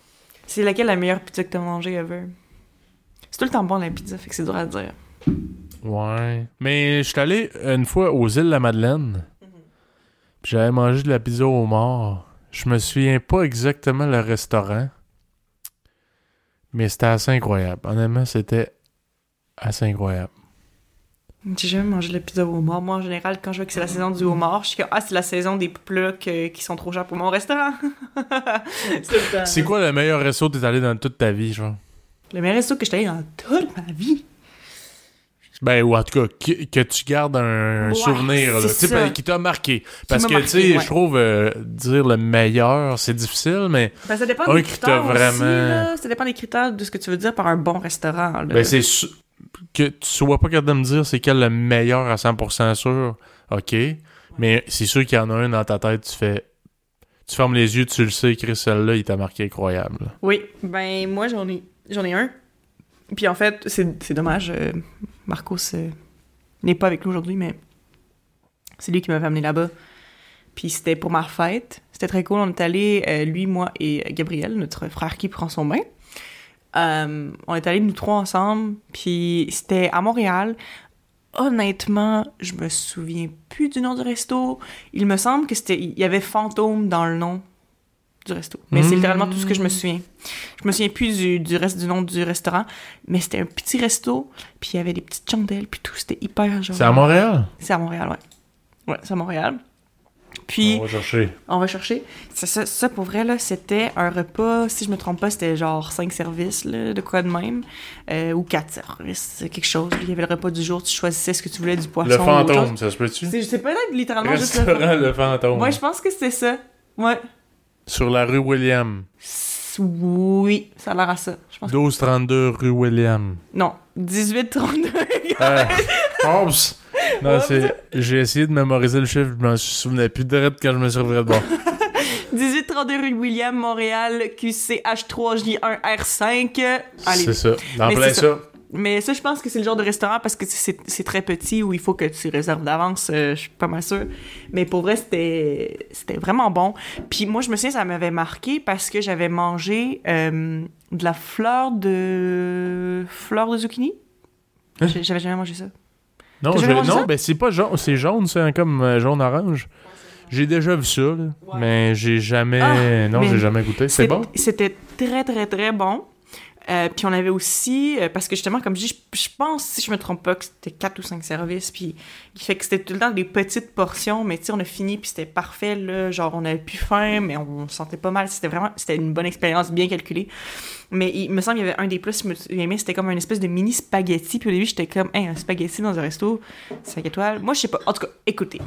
C'est laquelle la meilleure pizza que t'as mangée ever? C'est tout le temps bon, la pizza, fait que c'est dur à dire. Ouais. Mais je suis allé une fois aux îles de la Madeleine. Puis j'avais mangé de la pizza au mort. Je me souviens pas exactement le restaurant. Mais c'était assez incroyable. Honnêtement, c'était assez incroyable. J'ai jamais mangé de la pizza au homard. Moi, en général, quand je vois que c'est la saison du homard, je suis comme, ah, c'est la saison des plats que- qui sont trop chers pour mon restaurant. c'est tout le temps. C'est quoi le meilleur resto que t'es allé dans toute ta vie, genre? Le meilleur resto que j'étais allé dans toute ma vie? Ben, ou en tout cas, que, que tu gardes un Ouais, souvenir, là, ben, qui t'a marqué. Parce que, tu sais, ouais. je trouve, euh, dire le meilleur, c'est difficile, mais Ben, ça dépend Un des critères aussi, vraiment- là. Ça dépend des critères de ce que tu veux dire par un bon restaurant, là. ben, c'est su- que tu sois pas capable de me dire c'est quel le meilleur à 100% sûr, ok, mais c'est sûr qu'il y en a un dans ta tête, tu fais, tu fermes les yeux, tu le sais, Chris, celle-là, il t'a marqué incroyable. Oui, ben, moi, j'en ai, j'en ai un. Puis en fait, c'est, dommage, euh, Marcos euh, n'est pas avec nous aujourd'hui, mais c'est lui qui m'avait amené là-bas. Puis c'était pour ma fête. C'était très cool. On est allé, euh, lui, moi et Gabriel, notre frère qui prend son bain. On est allés nous trois ensemble. Puis c'était à Montréal. Honnêtement, je me souviens plus du nom du resto. Il me semble que c'était, il y avait fantôme dans le nom du resto. Mais c'est Mm. littéralement tout ce que je me souviens. Je me souviens plus du, du reste du nom du restaurant, mais c'était un petit resto, puis il y avait des petites chandelles, puis tout, c'était hyper genre. C'est à Montréal? C'est à Montréal, ouais. Ouais, c'est à Montréal. Puis, On va chercher. on va chercher. Ça, ça, ça, pour vrai, là, c'était un repas, si je me trompe pas, c'était genre 5 services, là, de quoi de même. Euh, ou 4 services, quelque chose. Il y avait le repas du jour, tu choisissais ce que tu voulais, du poisson Le ou fantôme, chose. ça se peut-tu? C'est peut-être littéralement juste le Restaurant. Le Fantôme. Ouais, je pense que c'était ça. Ouais. Sur la rue William. Oui, ça a l'air à ça. Je pense que... 1232 rue William. Non, 1832. Euh, Oups! Non, c'est. J'ai essayé de mémoriser le chiffre, je m'en souvenais plus direct quand je me suis revenu de bon. 1832 rue William, Montréal, QCH3J1R5. Allez. C'est ça. Mais plein c'est ça. Mais ça, je pense que c'est le genre de restaurant parce que c'est très petit où il faut que tu réserves d'avance, euh, je suis pas mal sûre. Mais pour vrai, c'était vraiment bon. Puis moi, je me souviens, ça m'avait marqué parce que j'avais mangé euh, de la fleur de... fleur de zucchini. Hein? J'avais jamais mangé ça. Non, je- non ça? ben c'est pas jaune, c'est jaune, c'est comme euh, jaune-orange. J'ai déjà vu ça, là, mais j'ai jamais. Ah, non, j'ai jamais goûté. C'est bon? C'était très, très, très bon. Euh, puis on avait aussi, euh, parce que justement, comme je dis, je, pense, si je me trompe pas, que c'était 4 ou 5 services, puis qui fait que c'était tout le temps des petites portions, mais tu sais, on a fini, puis c'était parfait, là, genre on avait plus faim, mais on, se sentait pas mal, c'était vraiment, c'était une bonne expérience, bien calculée. Mais il me semble qu'il y avait un des plus, je me souviens, c'était comme une espèce de mini spaghetti, puis au début, j'étais comme, hey, un spaghetti dans un resto, 5 étoiles. Moi, je sais pas, en tout cas, écoutez.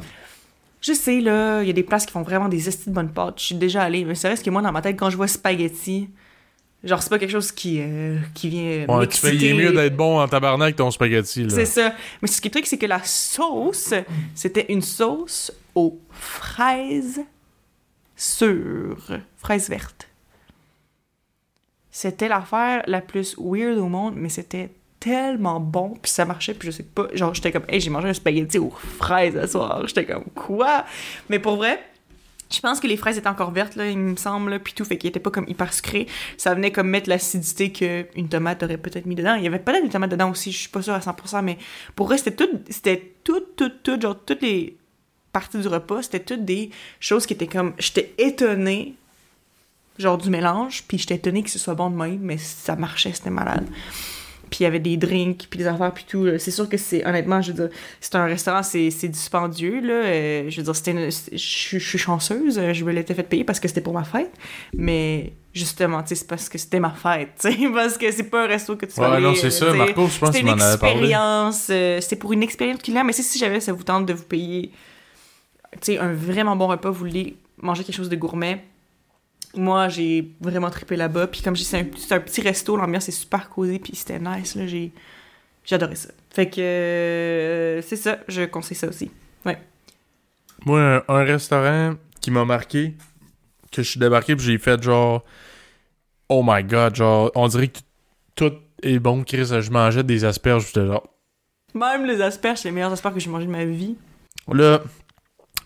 Je sais, là, il y a des places qui font vraiment des estis de bonnes pâtes. Je suis déjà allée, mais c'est vrai que moi, dans ma tête, quand je vois spaghetti, Genre, c'est pas quelque chose qui, euh, qui vient Ouais, tu fais, il est m'exciter. mieux d'être bon en tabarnak ton spaghetti, là. C'est ça. Mais ce qui est truc, c'est que la sauce, c'était une sauce aux fraises sûres. Fraises vertes. C'était l'affaire la plus weird au monde, mais c'était tellement bon, puis ça marchait, puis je sais pas, genre j'étais comme, hey, j'ai mangé un spaghetti aux fraises ce soir, j'étais comme, quoi? Mais pour vrai, je pense que les fraises étaient encore vertes, là, il me semble, puis tout, fait qu'ils étaient pas comme hyper sucrés. Ça venait comme mettre l'acidité qu'une tomate aurait peut-être mis dedans. Il y avait peut-être des tomates dedans aussi, je suis pas sûre à 100%, mais pour vrai, c'était tout, c'était tout, tout, tout, genre toutes les parties du repas, c'était toutes des choses qui étaient comme, j'étais étonnée, genre du mélange, puis j'étais étonnée que ce soit bon de même, mais ça marchait, c'était malade. Puis il y avait des drinks, puis des affaires, puis tout. C'est sûr que c'est, honnêtement, je veux dire, c'est un restaurant, c'est, c'est dispendieux, là. Euh, je veux dire, c'était c'est- je suis- je suis chanceuse, je me l'étais fait payer parce que c'était pour ma fête. Mais justement, tu sais, c'est parce que c'était ma fête, tu sais, parce que c'est pas un resto que tu vas Ouais, aller, non, c'est ça. tu. Marco, je pense qu'il une m'en avait parlé. expérience, euh, c'était pour une expérience culinaire, mais si, si jamais ça vous tente de vous payer, tu sais, un vraiment bon repas, vous voulez manger quelque chose de gourmet, moi, j'ai vraiment trippé là-bas. Puis comme je dis, c'est un, petit resto, l'ambiance est super cosy, puis c'était nice, là, j'ai... J'adorais ça. Fait que euh, c'est ça, je conseille ça aussi. Moi, un, un restaurant qui m'a marqué, que je suis débarqué, puis j'ai fait genre. Oh my god, genre, on dirait que tout est bon, Chris. Je mangeais des asperges, j'étais genre. Même les asperges, c'est les meilleurs asperges que j'ai mangé de ma vie. Là,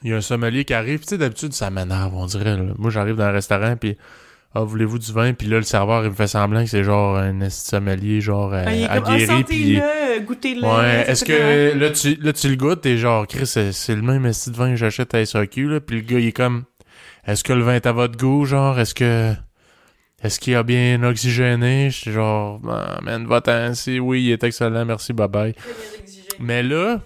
il y a un sommelier qui arrive. Tu sais, d'habitude, ça m'énerve, on dirait. là. Moi, j'arrive dans un restaurant, puis. Ah, voulez-vous du vin? Puis là, le serveur, il me fait semblant que c'est genre un sommelier, genre euh, Ah, il est comme, ah, aguerri, puis. goûtez-le. Ouais, est-ce que là tu, là tu le goûtes et genre Chris c'est, c'est le même esti de vin que j'achète à SAQ là puis le gars il est comme est-ce que le vin est à votre goût genre? Est-ce que est-ce qu'il a bien oxygéné j'étais genre ah, man va-t'en si oui il est excellent merci bye bye mais là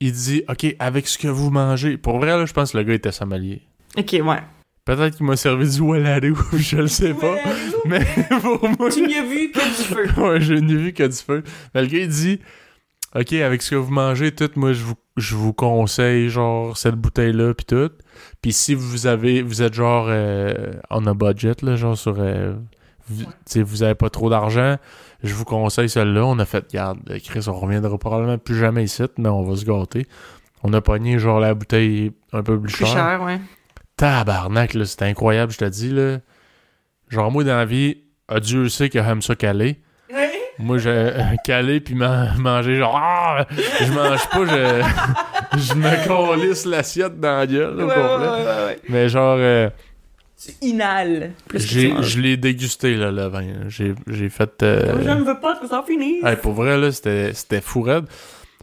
il dit ok avec ce que vous mangez pour vrai là je pense que le gars était sommelier Ok, ouais. peut-être qu'il m'a servi du Waladou je le sais pas mais pour moi Tu n'y as vu que du feu. ouais, je n'ai vu que du feu. Mais le gars, il dit Ok, avec ce que vous mangez, tout, moi, je vous, je vous conseille, genre, cette bouteille-là, puis tout. Puis si vous avez, vous êtes genre euh, on a budget, là, genre sur. euh, vous, tu sais, vous avez pas trop d'argent, je vous conseille celle-là. On a fait, garde, Chris, on reviendra probablement plus jamais ici, mais on va se gâter. On a pogné, genre, la bouteille un peu plus, Plus chère. cher, ouais. Tabarnak, là, c'était incroyable, je te dis, là. Genre, moi, dans la vie, ah, Dieu sait que j'aime ça caler. Moi, j'ai calé puis man- manger genre ah, je mange pas, je je me colisse l'assiette dans la gueule Ouais, au ouais, complet. ouais, ouais, ouais. Mais genre euh, Manges. je l'ai dégusté là le vin. J'ai j'ai fait euh, Je ne veux pas que ça finisse. hey, pour vrai là, c'était c'était fou raide.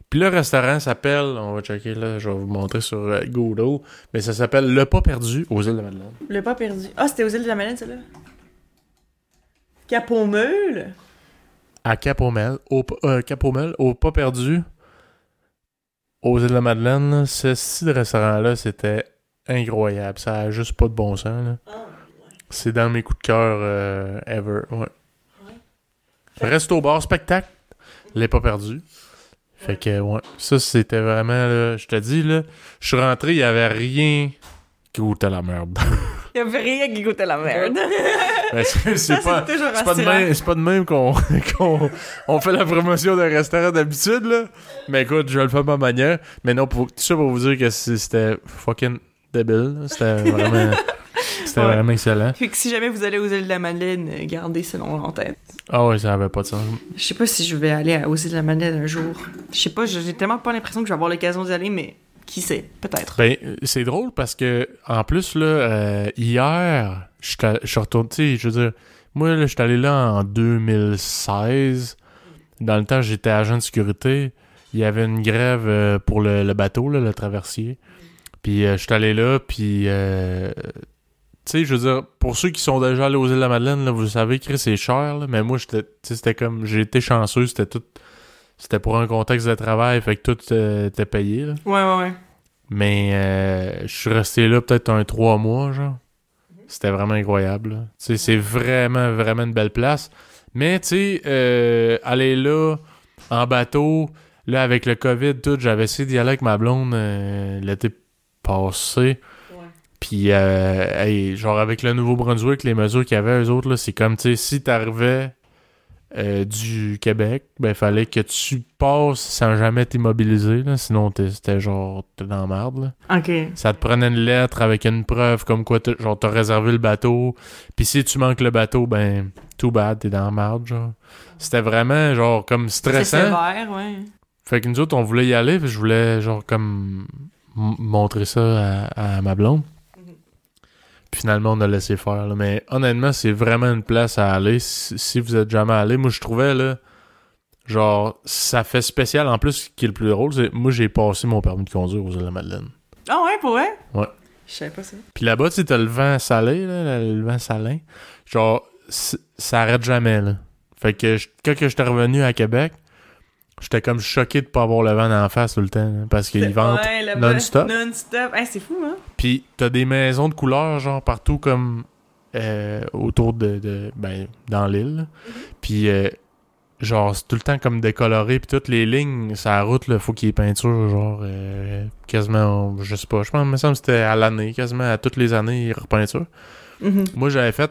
Puis le restaurant s'appelle, on va checker là, je vais vous montrer sur euh, Google, mais ça s'appelle Le Pas perdu aux îles de Madeleine. Le pas perdu. Ah, c'était aux îles de la Madeleine, celle-là? Capomeule? À Capomel, au euh, Capomel, au Pas perdu aux îles de la Madeleine, ce style de restaurant là, c'était incroyable, ça a juste pas de bon sens là. C'est dans mes coups de cœur euh, ever. Ouais. Resto bar spectacle, les pas perdus. Fait que ouais, ça c'était vraiment là, je te dis là, je suis rentré, il y avait rien qui goûtait la merde. Il y avait rien qui goûtait la merde. Ben, c'est Ça, pas toujours c'est pas de même, c'est pas de même qu'on qu'on on fait la promotion d'un restaurant d'habitude là. Mais écoute, je le fais à ma manière, mais non pour tout ça pour vous dire que c'était fucking débile, c'était vraiment c'était Ouais. vraiment excellent. Fait que si jamais vous allez aux îles de la Madeleine, euh, gardez ce nom en tête. Ah ouais, ça avait pas de sens. Je sais pas si je vais aller aux îles de la Madeleine un jour. Je sais pas, j'ai tellement pas l'impression que je vais avoir l'occasion d'y aller, mais qui sait, peut-être. Ben, c'est drôle parce que, en plus, là, euh, hier, je suis retourné, je veux dire, moi, là, je suis allé là en 2016. Dans le temps, j'étais agent de sécurité. Il y avait une grève euh, pour le, le bateau, là, le traversier. Puis, euh, je suis allé là, puis, euh, tu sais, je veux dire, pour ceux qui sont déjà allés aux îles de la Madeleine, là, vous savez que c'est cher, là, mais moi, c'était comme, j'ai été chanceux, c'était tout, c'était pour un contexte de travail, fait que tout euh, était payé, là. Ouais, ouais, ouais. Mais je suis resté là peut-être un trois mois, genre. C'était vraiment incroyable. Tu sais, c'est vraiment, vraiment une belle place. Mais, tu sais, euh, aller là, en bateau, là, avec le COVID, tout, j'avais essayé d'y aller avec ma blonde euh, l'été passé. Puis, euh, hey, genre, avec le Nouveau-Brunswick, les mesures qu'il y avait, eux autres, c'est comme, tu sais, si t'arrivais euh, du Québec, ben, fallait que tu passes sans jamais t'immobiliser. Sinon, t'es- c'était genre, t'es dans la merde, là. OK. Ça te prenait une lettre avec une preuve comme quoi, t'as- genre, t'as réservé le bateau. Puis si tu manques le bateau, ben, too bad, t'es dans la merde, genre. C'était vraiment, genre, comme C'est stressant. sévère, ouais. Fait que nous autres, on voulait y aller, puis je voulais, genre, comme, montrer ça à, à ma blonde. Puis finalement, on a laissé faire, là. Mais honnêtement, c'est vraiment une place à aller. Si, si vous êtes jamais allé, moi, je trouvais, là, genre, ça fait spécial. En plus, ce qui est le plus drôle, c'est moi, j'ai passé mon permis de conduire aux îles de la Madeleine. Ah ouais, pour vrai? Ouais. Je savais pas ça. Puis là-bas, tu sais, t'as le vent salé, là, le vent salin. Genre, ça arrête jamais, là. Fait que je- quand que j'étais revenu à Québec, j'étais comme choqué de pas avoir le vent en face tout le temps, là, parce qu'ils vendent. Ouais, non-stop. Non-stop. Hey, c'est fou, hein? Puis t'as des maisons de couleurs, genre, partout comme euh, autour de, de- ben, dans l'île. là. Puis, euh, genre, c'est tout le temps comme décoloré. Puis toutes les lignes, la route, là, faut qu'il y ait peinture, genre, euh, quasiment, je sais pas, je pense, il me semble que c'était à l'année, quasiment à toutes les années, il y a repeinture. Mhm. Moi, j'avais fait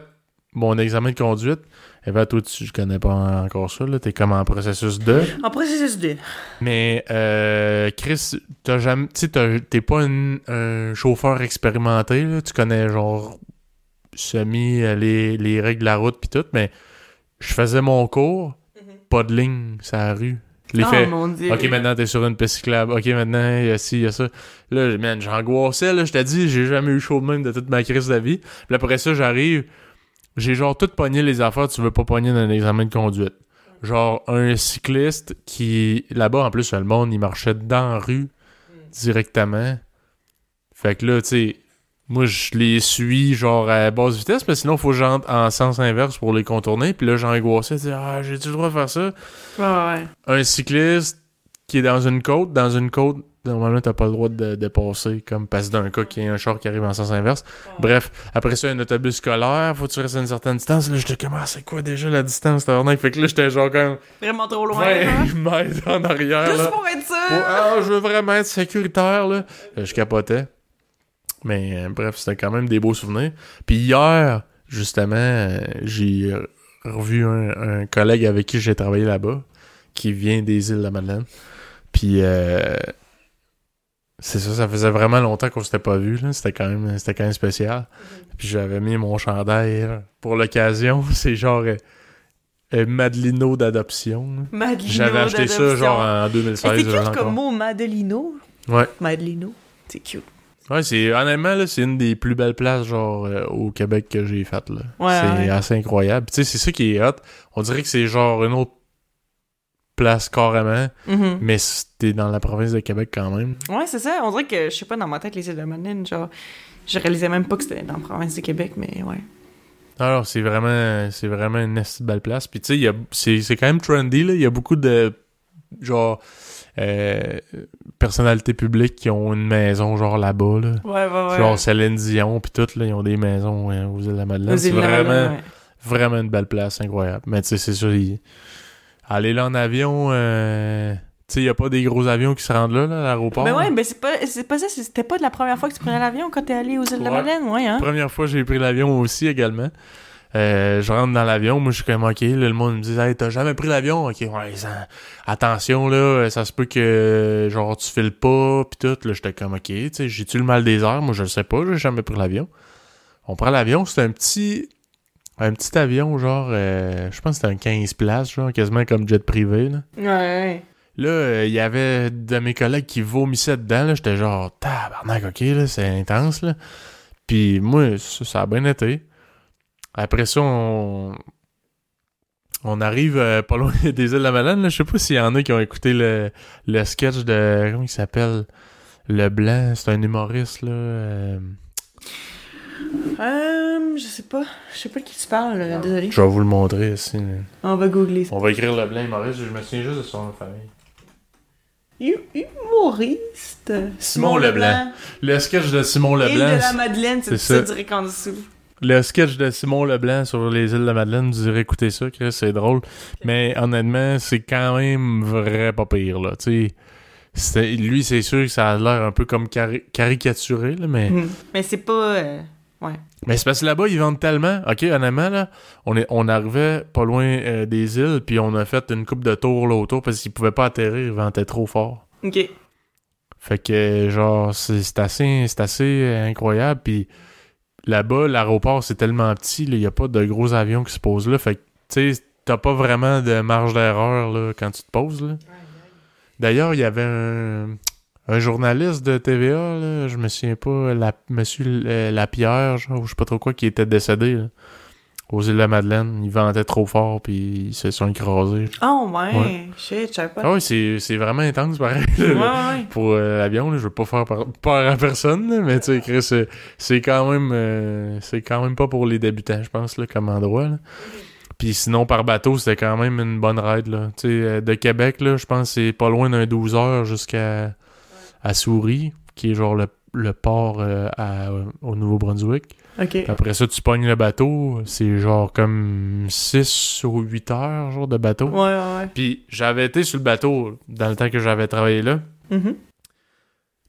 mon examen de conduite. Et ben, toi, tu, je connais pas encore ça, là. T'es comme en processus 2. En processus de. Mais, euh, Chris, t'as jamais, tu sais, t'es pas un, un chauffeur expérimenté, là. Tu connais, genre, semi euh, les, les règles de la route pis tout, mais je faisais mon cours, pas de ligne, c'est la rue. Je l'ai oh fait. mon dieu. Ok, maintenant t'es sur une piste cyclable. Ok, maintenant il y a ci, il y a ça. Là, man, j'angoissais, là. Je t'ai dit, j'ai jamais eu chaud de même de toute ma crise de vie. Puis après ça, j'arrive. J'ai genre tout pogné les affaires que tu veux pas pogner dans un examen de conduite. Genre un cycliste qui. Là-bas, en plus, le monde, il marchait dans la rue directement. Fait que là, tu sais. Moi, je les suis genre à basse vitesse, mais sinon, faut que j'entre en sens inverse pour les contourner. Puis là, j'angoissais, tu ah, j'ai-tu le droit de faire ça? Ouais, ouais. un cycliste qui est dans une côte, dans une côte, normalement, t'as pas le droit de dépasser, comme que d'un cas qu'il y a un char qui arrive en sens inverse. Bref, après ça, un autobus scolaire, faut que tu restes à une certaine distance. Là, j'étais comme, ah, c'est quoi déjà la distance, tabarnak? Fait que là, j'étais genre comme Vraiment trop loin. 20 hein? mètres en arrière, Juste là. pour être sûr. Oh, ah, je veux vraiment être sécuritaire, là. Euh, je capotais. Mais euh, bref, c'était quand même des beaux souvenirs. Puis hier, justement, euh, j'ai revu un, un collègue avec qui j'ai travaillé là-bas, qui vient des îles de la Madeleine. Puis euh, c'est ça, ça faisait vraiment longtemps qu'on s'était pas vu. là. C'était quand même, quand même spécial. Puis j'avais mis mon chandail pour l'occasion. C'est genre euh, euh, Madelino d'adoption. J'avais acheté ça genre en Eh, 2016. C'est cute comme mot, Madelino. Ouais. Madelino. C'est cute. Ouais, c'est honnêtement là, c'est une des plus belles places genre euh, au Québec que j'ai faites là. Ouais, c'est ouais. assez incroyable. Tu sais, c'est ça qui est hot. On dirait que c'est genre une autre place carrément, Mhm. mais c'était dans la province de Québec quand même. Ouais, c'est ça. On dirait que, je sais pas, dans ma tête, les îles de Madeleine, genre, je réalisais même pas que c'était dans la province du Québec, mais ouais. Alors, c'est vraiment c'est vraiment une belle place. Puis tu sais, c'est c'est quand même trendy là, il y a beaucoup de genre euh, personnalités publiques qui ont une maison genre là-bas là. Ouais, ouais, ouais. Genre Céline Dion puis tout là, ils ont des maisons euh, aux îles de la Madeleine. C'est vraiment ouais. Vraiment une belle place, incroyable. Mais tu sais, c'est sûr, il- aller là en avion, euh... tu sais, il n'y a pas des gros avions qui se rendent là, là à l'aéroport. Ben ouais, ben c'est pas, c'est pas ça, c'était pas de la première fois que tu prenais l'avion quand t'es allé aux îles de la Ouais. Madeleine, ouais, hein? Première fois, j'ai pris l'avion aussi également. Euh, je rentre dans l'avion, moi je suis comme ok, là, le monde me dit Hey, t'as jamais pris l'avion? Ok, ouais, ça- attention là, ça se peut que genre tu files pas pis tout, là j'étais comme ok, tu sais, j'ai-tu le mal des airs? Moi je le sais pas, j'ai jamais pris l'avion. On prend l'avion, c'est un petit un petit avion, genre euh, je pense que c'était un 15 places, genre quasiment comme jet privé là. Ouais, ouais. Là, euh, il y avait de mes collègues qui vomissaient dedans. là. J'étais genre, tabarnak, ok, là, c'est intense. Là. Puis moi, ça, ça a bien été. Après ça, on, on arrive euh, pas loin des îles de la Madeleine. là. Je sais pas s'il y en a qui ont écouté le, le sketch de. Comment il s'appelle? Le Blanc. C'est un humoriste, là. euh, Euh, je sais pas, je sais pas de qui tu parles, là, désolé. Je vais vous le montrer ici. On va googler ça. On va écrire Le Blanc humoriste. Je me souviens juste de son nom de famille. Hu- Humoriste. Simon Leblanc. Le sketch de Simon Île Leblanc. de la Madeleine, c'est c'est ça, ça. direct en dessous. Le sketch de Simon Leblanc sur les îles de la Madeleine, vous irez écouter ça, Chris, c'est drôle. Mais honnêtement, c'est quand même vrai pas pire, là. Tu sais, c'était- lui, c'est sûr que ça a l'air un peu comme cari- caricaturé, là, mais... Mhm. Mais c'est pas. euh, Ouais. Mais c'est parce que là-bas, ils vendent tellement. Ok, honnêtement, là, on, est, on arrivait pas loin euh, des îles, puis on a fait une coupe de tours là autour parce qu'ils pouvaient pas atterrir, ils vendaient trop fort. Ok. Fait que, genre, c'est c'est assez, c'est assez euh, incroyable. Puis là-bas, l'aéroport, c'est tellement petit, il y a pas de gros avions qui se posent là. Fait que, tu sais, t'as pas vraiment de marge d'erreur là, quand tu te poses. Là. D'ailleurs, il y avait un, un journaliste de TVA, là, je me souviens pas, la, Monsieur euh, Lapierre, genre, ou je sais pas trop quoi, qui était décédé là, aux îles de la Madeleine. Il ventait trop fort, puis ils se sont écrasés. Oh, ouais. Ouais. Shit, je savais pas. Ah oui, c'est c'est vraiment intense, pareil. là, ouais, ouais, pour euh, l'avion, là, je veux pas faire peur à personne, là, mais tu sais, euh, c'est quand même euh, c'est quand même pas pour les débutants, je pense, là, comme endroit. Là. Puis sinon, par bateau, c'était quand même une bonne ride. Là. Tu sais, euh, de Québec, là, je pense que c'est pas loin d'un 12 heures jusqu'à à Souris, qui est genre le, le port euh, à- au Nouveau-Brunswick. Après ça, tu pognes le bateau, c'est genre comme 6 ou 8 heures genre de bateau. Ouais, ouais. Puis j'avais été sur le bateau dans le temps que j'avais travaillé là. Mhm.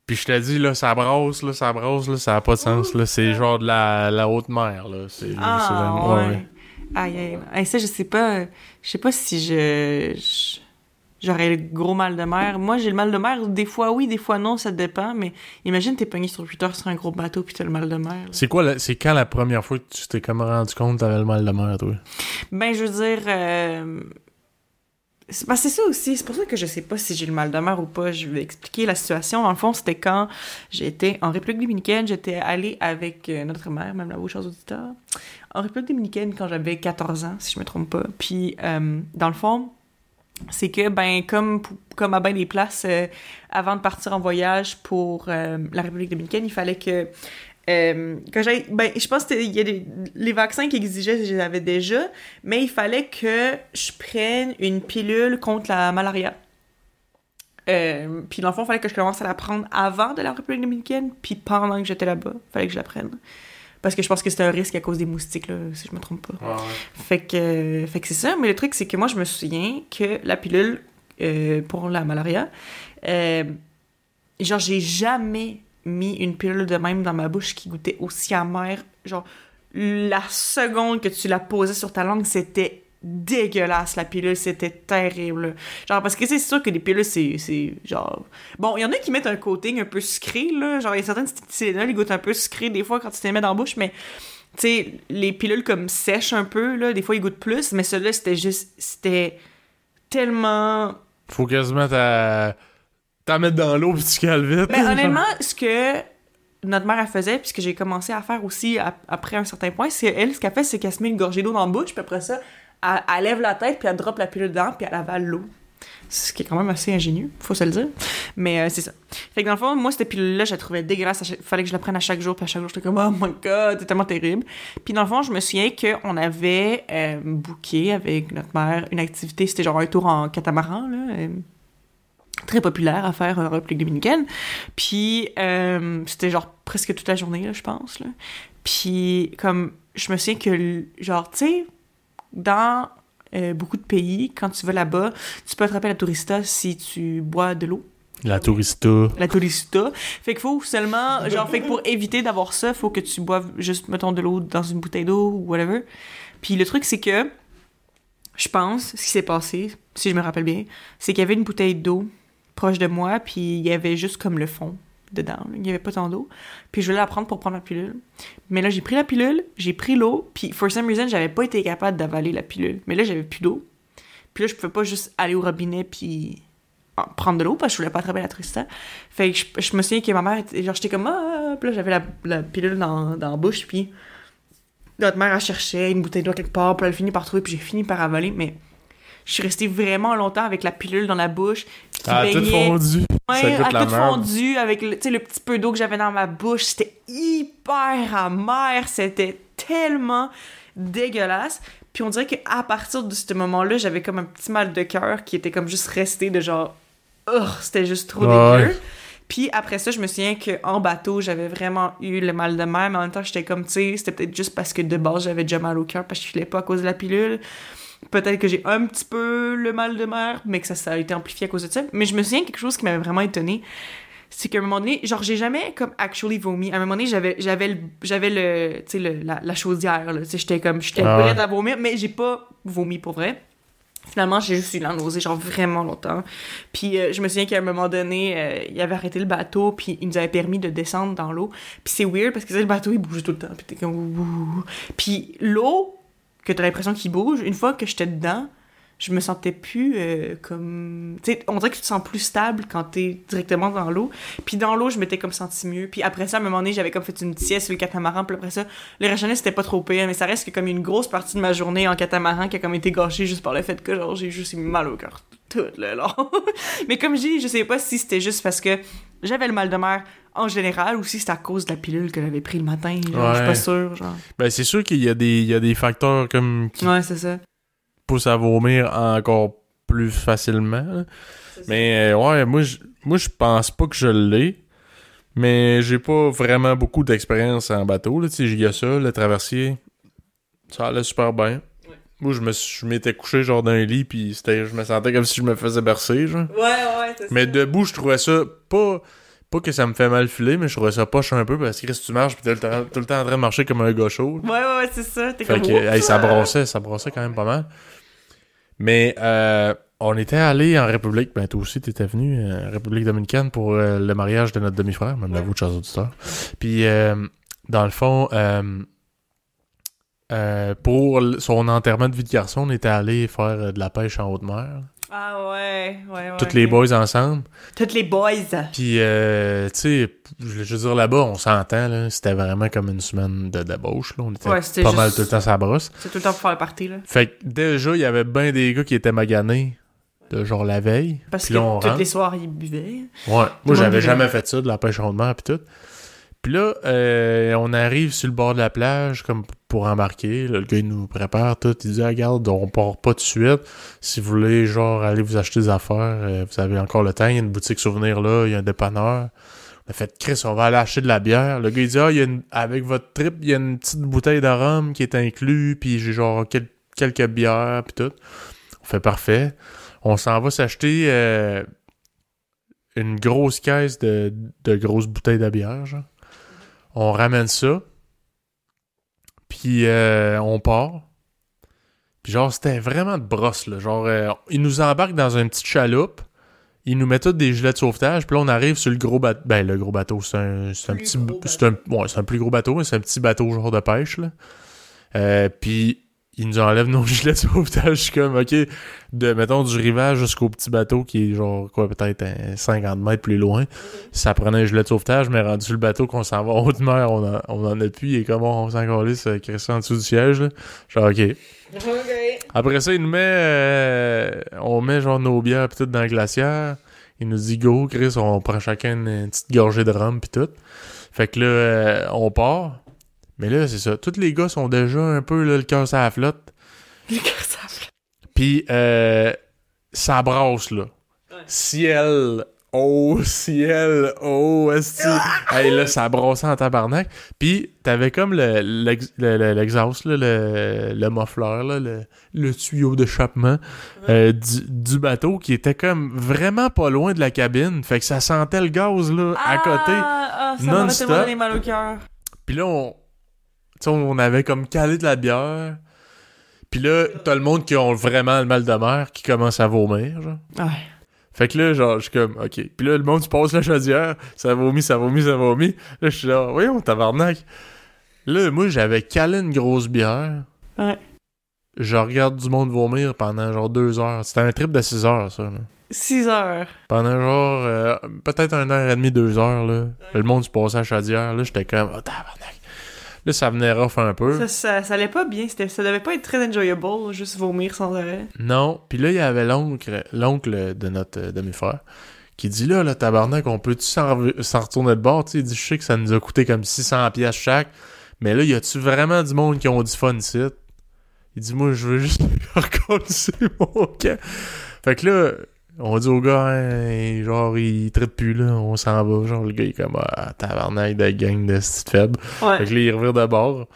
Puis je te dis, là, ça brasse, là, ça brasse, là, ça a pas de sens, là. C'est genre de la, la haute mer, là. C'est Ah, ouais. Aïe, aïe. Ça, je sais pas. Je sais pas si je. je- J'aurais le gros mal de mer. Moi, j'ai le mal de mer. Des fois, oui, des fois, non, ça dépend. Mais imagine, t'es pogné sur 8 heures sur un gros bateau puis t'as le mal de mer. C'est quoi, la- c'est quand la première fois que tu t'es comme rendu compte que t'avais le mal de mer, toi? Ben, je veux dire. euh, C'est ben, c'est ça aussi. C'est pour ça que je sais pas si j'ai le mal de mer ou pas. Je vais expliquer la situation. Le fond, c'était quand j'étais en République dominicaine. J'étais allée avec euh, notre mère, même là-haut, chers auditeurs, en République dominicaine quand j'avais 14 ans, si je me trompe pas. Puis, euh, dans le fond, c'est que, ben, comme, comme à bien des places, euh, avant de partir en voyage pour euh, la République dominicaine, il fallait que. euh, j'aille. Ben, je pense que il y a des, les vaccins qui exigeaient, je les avais déjà, mais il fallait que je prenne une pilule contre la malaria. Puis dans le fond, il fallait que je commence à la prendre avant de la République dominicaine, puis pendant que j'étais là-bas, il fallait que je la prenne. Parce que je pense que c'était un risque à cause des moustiques, là, si je me trompe pas. Fait que, fait que c'est ça, mais le truc, c'est que moi, je me souviens que la pilule euh, pour la malaria, euh, genre, j'ai jamais mis une pilule de même dans ma bouche qui goûtait aussi amer. Genre, la seconde que tu la posais sur ta langue, c'était dégueulasse, la pilule, c'était terrible. Genre, parce que c'est sûr que les pilules, c'est, c'est genre... Bon, il y en a qui mettent un coating un peu sucré, là. Genre, il y a certaines Tylenol, ils goûtent un peu sucré des fois quand tu te les mets dans la bouche, mais tu sais, les pilules comme sèches un peu, là, des fois ils goûtent plus, mais celui-là, c'était juste, c'était tellement... Faut quasiment t'a, t'en mettre dans l'eau pis tu cales vite. Mais honnêtement, ce que notre mère, elle faisait, puis ce que j'ai commencé à faire aussi ap- après un certain point, c'est elle, ce qu'elle fait, c'est qu'elle se met une gorgée d'eau dans la bouche, puis après ça, elle, lève la tête, puis elle drop la pilule dedans, puis elle avale l'eau. Ce qui est quand même assez ingénieux, faut se le dire. Mais euh, c'est ça. Fait que dans le fond, moi, cette pilule-là, je la trouvais dégueulasse. Chaque- Fallait que je la prenne à chaque jour, puis à chaque jour, j'étais comme, oh my god, c'est tellement terrible. Puis dans le fond, je me souviens qu'on avait euh, booké avec notre mère une activité, c'était genre un tour en catamaran, là. euh, très populaire à faire en République dominicaine. Puis euh, c'était genre presque toute la journée, là, je pense. Là. Puis comme je me souviens que, genre, tu sais, dans euh, beaucoup de pays, quand tu vas là-bas, tu peux attraper la tourista si tu bois de l'eau. La tourista. La tourista. Fait qu'il faut seulement, genre, fait que pour éviter d'avoir ça, faut que tu boives juste, mettons, de l'eau dans une bouteille d'eau ou whatever. Puis le truc, c'est que, je pense, ce qui s'est passé, si je me rappelle bien, c'est qu'il y avait une bouteille d'eau proche de moi, puis il y avait juste comme le fond dedans. Il y avait pas tant d'eau. Puis je voulais la prendre pour prendre la pilule. Mais là, j'ai pris la pilule, j'ai pris l'eau, puis for some reason, j'avais pas été capable d'avaler la pilule. Mais là, j'avais plus d'eau. Puis là, je pouvais pas juste aller au robinet puis ah, prendre de l'eau parce que je voulais pas attraper la tristesse. Fait que je, me souviens que ma mère, était- genre, j'étais comme, ah, puis là, j'avais la, pilule dans, la bouche, puis notre mère, elle cherchait une bouteille d'eau quelque part, puis elle finit par trouver, puis j'ai fini par avaler, mais je suis restée vraiment longtemps avec la pilule dans la bouche, qui Ah, tout baignait. fondu. Ouais, ça goûte à la tout merde. fondu avec le, petit peu d'eau que j'avais dans ma bouche. C'était hyper amer. C'était tellement dégueulasse. Puis on dirait qu'à partir de ce moment-là, j'avais comme un petit mal de cœur qui était comme juste resté de genre... C'était juste trop Ouais. dégueu. Puis après ça, je me souviens qu'en bateau, j'avais vraiment eu le mal de mer, mais en même temps, j'étais comme, tu sais, c'était peut-être juste parce que de base, j'avais déjà mal au cœur parce que je filais pas à cause de la pilule. Peut-être que j'ai un petit peu le mal de mer, mais que ça, ça a été amplifié à cause de ça. Mais je me souviens quelque chose qui m'avait vraiment étonné. C'est qu'à un moment donné, genre, j'ai jamais comme actually vomi. À un moment donné, j'avais, j'avais le, j'avais le, tu sais, la, la chaudière, là. J'étais comme, j'étais Ah ouais. prête à vomir, mais j'ai pas vomi pour vrai. Finalement, j'ai juste eu la nausée, genre vraiment longtemps. Puis euh, je me souviens qu'à un moment donné, euh, il avait arrêté le bateau, puis il nous avait permis de descendre dans l'eau. Puis c'est weird parce que tu sais, le bateau, il bouge tout le temps. Puis t'es comme... ouh. Puis l'eau, que t'as l'impression qu'il bouge, une fois que j'étais dedans, je me sentais plus euh, comme... Tu sais, on dirait que tu te sens plus stable quand t'es directement dans l'eau. Puis dans l'eau, je m'étais comme senti mieux. Puis après ça, à un moment donné, j'avais comme fait une sieste sur le catamaran. Puis après ça, le rationnel, c'était pas trop pire. Mais ça reste que comme une grosse partie de ma journée en catamaran qui a comme été gâchée juste par le fait que genre j'ai juste eu mal au cœur tout le long. mais comme je dis, je sais pas si c'était juste parce que j'avais le mal de mer en général ou si c'était à cause de la pilule que j'avais pris le matin. Genre, Je suis Ouais. pas sûre, genre. Ben, c'est sûr qu'il y, a des- il y a des facteurs comme qui Ouais, c'est ça. poussent à vomir encore plus facilement. Mais euh, ouais, moi, je moi, je pense pas que je l'ai. Mais j'ai pas vraiment beaucoup d'expérience en bateau. Là. Tu sais, Il y a ça, le traversier. Ça allait super bien. Moi, je me je m'étais couché genre dans un lit, puis c'était, je me sentais comme si je me faisais bercer. Genre. Ouais, ouais, c'est Mais debout, je trouvais ça pas. Pas que ça me fait mal filer, mais je trouvais ça poche un peu parce que si tu marches, puis t'es le tout le temps en train de marcher comme un chaud. Ouais, ouais, ouais, c'est ça. T'es Fait comme. que, Oups. hey, ça brassait, ça brassait quand même pas mal. Mais euh, on était allé en République, ben toi aussi t'étais venu, euh, République dominicaine pour euh, le mariage de notre demi-frère, même la vous, chers auditeurs. Puis euh, dans le fond, euh, euh, pour son enterrement de vie de garçon, on était allé faire euh, de la pêche en haute mer. Ah ouais, ouais, ouais. Toutes les boys ensemble. Toutes les boys. Puis, euh, tu sais, je veux dire, là-bas, on s'entend, là, c'était vraiment comme une semaine de débauche, là. On était Ouais, pas juste- mal tout le temps la brosse. C'est tout le temps pour faire le party, là. Fait que déjà, il y avait bien des gars qui étaient maganés de genre la veille. Parce Puis là, on que toutes rentre. les soirs, ils buvaient. Ouais. Moi, j'avais jamais fait ça, de la pêche en haute mer pis tout. Puis là, euh, on arrive sur le bord de la plage comme pour embarquer. Le gars, il nous prépare tout. Il dit, Ah, regarde, on part pas tout de suite. Si vous voulez, genre, aller vous acheter des affaires, euh, vous avez encore le temps. Il y a une boutique souvenir là, il y a un dépanneur. On a fait, Chris, on va aller acheter de la bière. Le gars, il dit, ah, il y a avec votre trip, il y a une petite bouteille de rhum qui est inclus, puis j'ai genre quel- quelques bières, puis tout. On fait parfait. On s'en va s'acheter euh, une grosse caisse de, de grosses bouteilles de bière, genre. On ramène ça. Puis euh, on part. Puis genre, c'était vraiment de brosse, là. Genre, euh, ils nous embarquent dans une petite chaloupe. Ils nous mettent tous des gilets de sauvetage. Puis là, on arrive sur le gros bateau. Ben, le gros bateau, c'est un, c'est un Plus petit... C'est un, ouais, c'est un plus gros bateau, mais c'est un petit bateau genre de pêche, là. Euh, puis ils nous enlèvent nos gilets de sauvetage. Je suis comme, OK, de, mettons, du rivage jusqu'au petit bateau qui est genre, quoi, peut-être euh, 50 mètres plus loin. Ça prenait un gilet de sauvetage, mais rendu sur le bateau qu'on s'en va en haute mer, on, en- on en a plus. Et comment on s'en calisse, euh, crissé en dessous du siège, là. Genre, OK. Après ça, il nous met, euh, on met genre nos bières pis tout dans le glacière. Il nous dit go, Chris, on prend chacun une, une petite gorgée de rhum pis tout. Fait que là, euh, on part. Mais là, c'est ça. Tous les gars sont déjà un peu là, le cœur sur la flotte. Les gars, ça fait- Puis euh, ça brasse là. Ciel, oh ciel, oh esti. hey là, ça brassait en tabarnak. Puis t'avais comme le l'ex- le- le- l'exhaust le, le muffler là, le, le tuyau d'échappement euh, du, du bateau qui était comme vraiment pas loin de la cabine. Fait que ça sentait le gaz là à côté. Ah, ah, ça donné mal au cœur. Puis là, on, sais, on avait comme calé de la bière. Puis là, t'as le monde qui ont vraiment le mal de mer qui commence à vomir, genre. Ouais. Fait que là, genre, je suis comme, OK. Puis là, le monde, tu passes la chaudière, ça vomit, ça vomit, ça vomit. Là, je suis là, voyons, tabarnak. Là, moi, j'avais calé une grosse bière. Ouais. Je regarde du monde vomir pendant genre deux heures. C'était un trip de six heures, ça, là. 6 heures. Pendant genre, euh, peut-être une heure et demie, deux heures, là. Le monde, tu passait la chaudière, là, j'étais comme, oh, tabarnak. Là, ça venait rough un peu. Ça, ça, ça allait pas bien. Ça devait pas être très enjoyable, juste vomir sans arrêt. Non. Puis là, il y avait l'oncle, l'oncle de notre euh, demi-frère qui dit là, là, tabarnak, on peut-tu s'en, retourner de bord? Il dit, je sais que ça nous a coûté comme 600 pièces chaque, mais là, y a-tu vraiment du monde qui ont du fun ici? Il dit, moi, je veux juste reconnaître mon camp. Fait que là, on dit au gars, hein, genre, il traite plus, là, on s'en va. Genre, le gars, il est comme, ah, tabarnak de gang de petites faibles. Ouais. Fait que là, il revient de bord.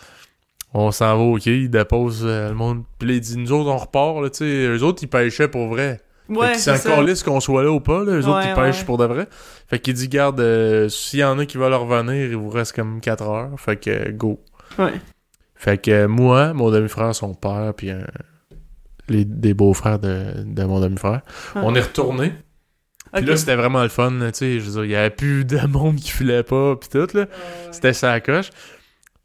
On s'en va quai, il dépose euh, le monde. Puis là, il dit, nous autres, on repart, là, tu sais. Eux autres, ils pêchaient pour vrai. Ouais, c'est encore lisse qu'on soit là ou pas, là. Eux autres, ils pêchent ouais. pour de vrai. Fait qu'il dit, garde, euh, s'il y en a qui veulent revenir, il vous reste comme 4 heures. Fait que, euh, go. Ouais. Fait que moi, mon demi-frère, son père, puis euh, les, des beaux-frères de, de mon demi-frère, Ouais. on est retourné. Puis là, c'était vraiment le fun, tu sais. Je veux dire, il y avait plus de monde qui filait pas, puis tout, là. C'était ça coche.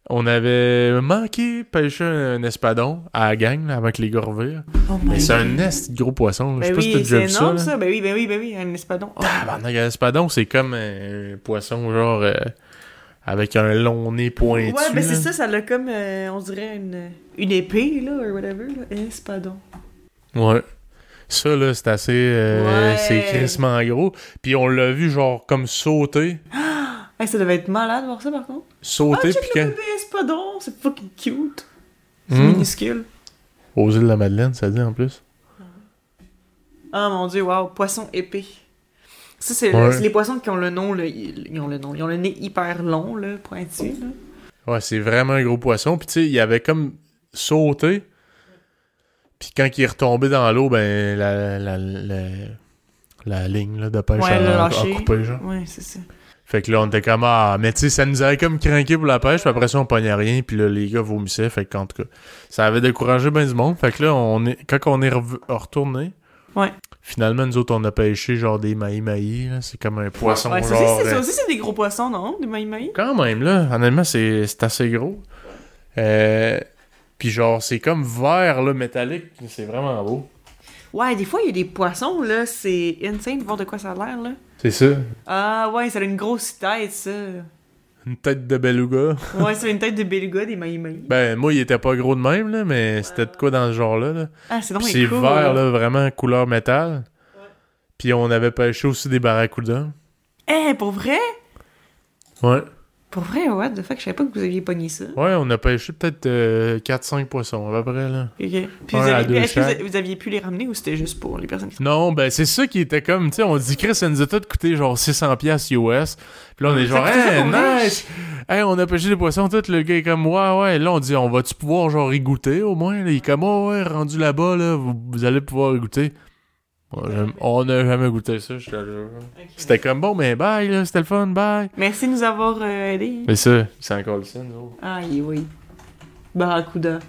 On avait manqué pêcher un espadon à la gang, là, avant que les gars. Oh Mais c'est un de gros poisson. là. Je sais Ben pas si t'as déjà c'est vu ça. énorme là. ça. Ben oui, ben oui, ben oui, un espadon. Oh. Tabarnak, un espadon, c'est comme un poisson, genre, euh, avec un long nez pointu. Ouais, ben c'est ça, ça l'a comme, euh, on dirait, une, une épée, là, ou whatever, là. Un espadon. Ouais. Ça, là, c'est assez... euh, Ouais. C'est crissement gros. Puis on l'a vu, genre, comme sauter. Hey, ça devait être malade de voir ça, par contre. Sauter, ah, puis quand... bébé espadon, c'est fucking cute. C'est Hmm? minuscule. Aux îles de la Madeleine, ça dit, en plus. Ah mon dieu, wow, poisson épée. Ça, c'est Ouais. les poissons qui ont le nom, ils ont le nom, ils ont le nez hyper long, là, pointu, là. Ouais, c'est vraiment un gros poisson. Puis tu sais, il avait comme sauté. Puis quand il est retombé dans l'eau, ben la, la, la, la ligne là, de pêche Ouais, a, coupé, genre. Ouais, c'est ça. Fait que là, on était comme Ah, mais tu sais, ça nous avait comme craqué pour la pêche. Puis après ça, on pognait rien. Puis là, les gars vomissaient. Fait que, en tout cas, ça avait découragé bien du monde. Fait que là, on est, quand on est retourné, Ouais. Finalement, nous autres, on a pêché genre des maïs-maïs. là. C'est comme un poisson, Ouais, ça aussi, c'est- euh, aussi, c'est des gros poissons, non? Des maï-maï? quand même, là, honnêtement, c'est c'est assez gros. Euh, Puis genre, c'est comme vert, là, métallique. C'est vraiment beau. Ouais, des fois, il y a des poissons, là, c'est insane de voir de quoi ça a l'air, là. C'est ça. Ah ouais, ça a une grosse tête, ça. Une tête de beluga. Ouais, a une tête de beluga, des maï-maï. Ben, moi, il était pas gros de même, là, mais c'était de quoi dans ce genre-là. Là. Ah, c'est donc c'est cool. vert, là, vraiment couleur métal. Puis on avait pêché aussi des barracudas. Eh, pour vrai? Ouais. Pour vrai, what the fuck, je savais pas que vous aviez pogné ça. Ouais, on a pêché peut-être euh, 4-5 poissons, à peu près, là. Ok. Puis vous, avez, est-ce que aviez pu les ramener ou c'était juste pour les personnes qui Non, ben c'est ça qui était comme, tu sais, on dit Chris, ça nous a tout coûté genre 600 pièces US. Puis là on est genre, hey, nice! Hey, on a pêché des poissons, tout le gars est comme, ouais, ouais. Là on dit, on va-tu pouvoir genre y goûter au moins? Là, il est comme, ouais, ouais, rendu là-bas, là, vous, vous allez pouvoir y goûter. On n'a jamais goûté ça, je te jure. C'était comme, bon, mais bye, là, c'était le fun, bye. Merci de nous avoir euh, aidés. Mais ça, c'est encore le scène, nous. Ah, oui, oui. Barracuda.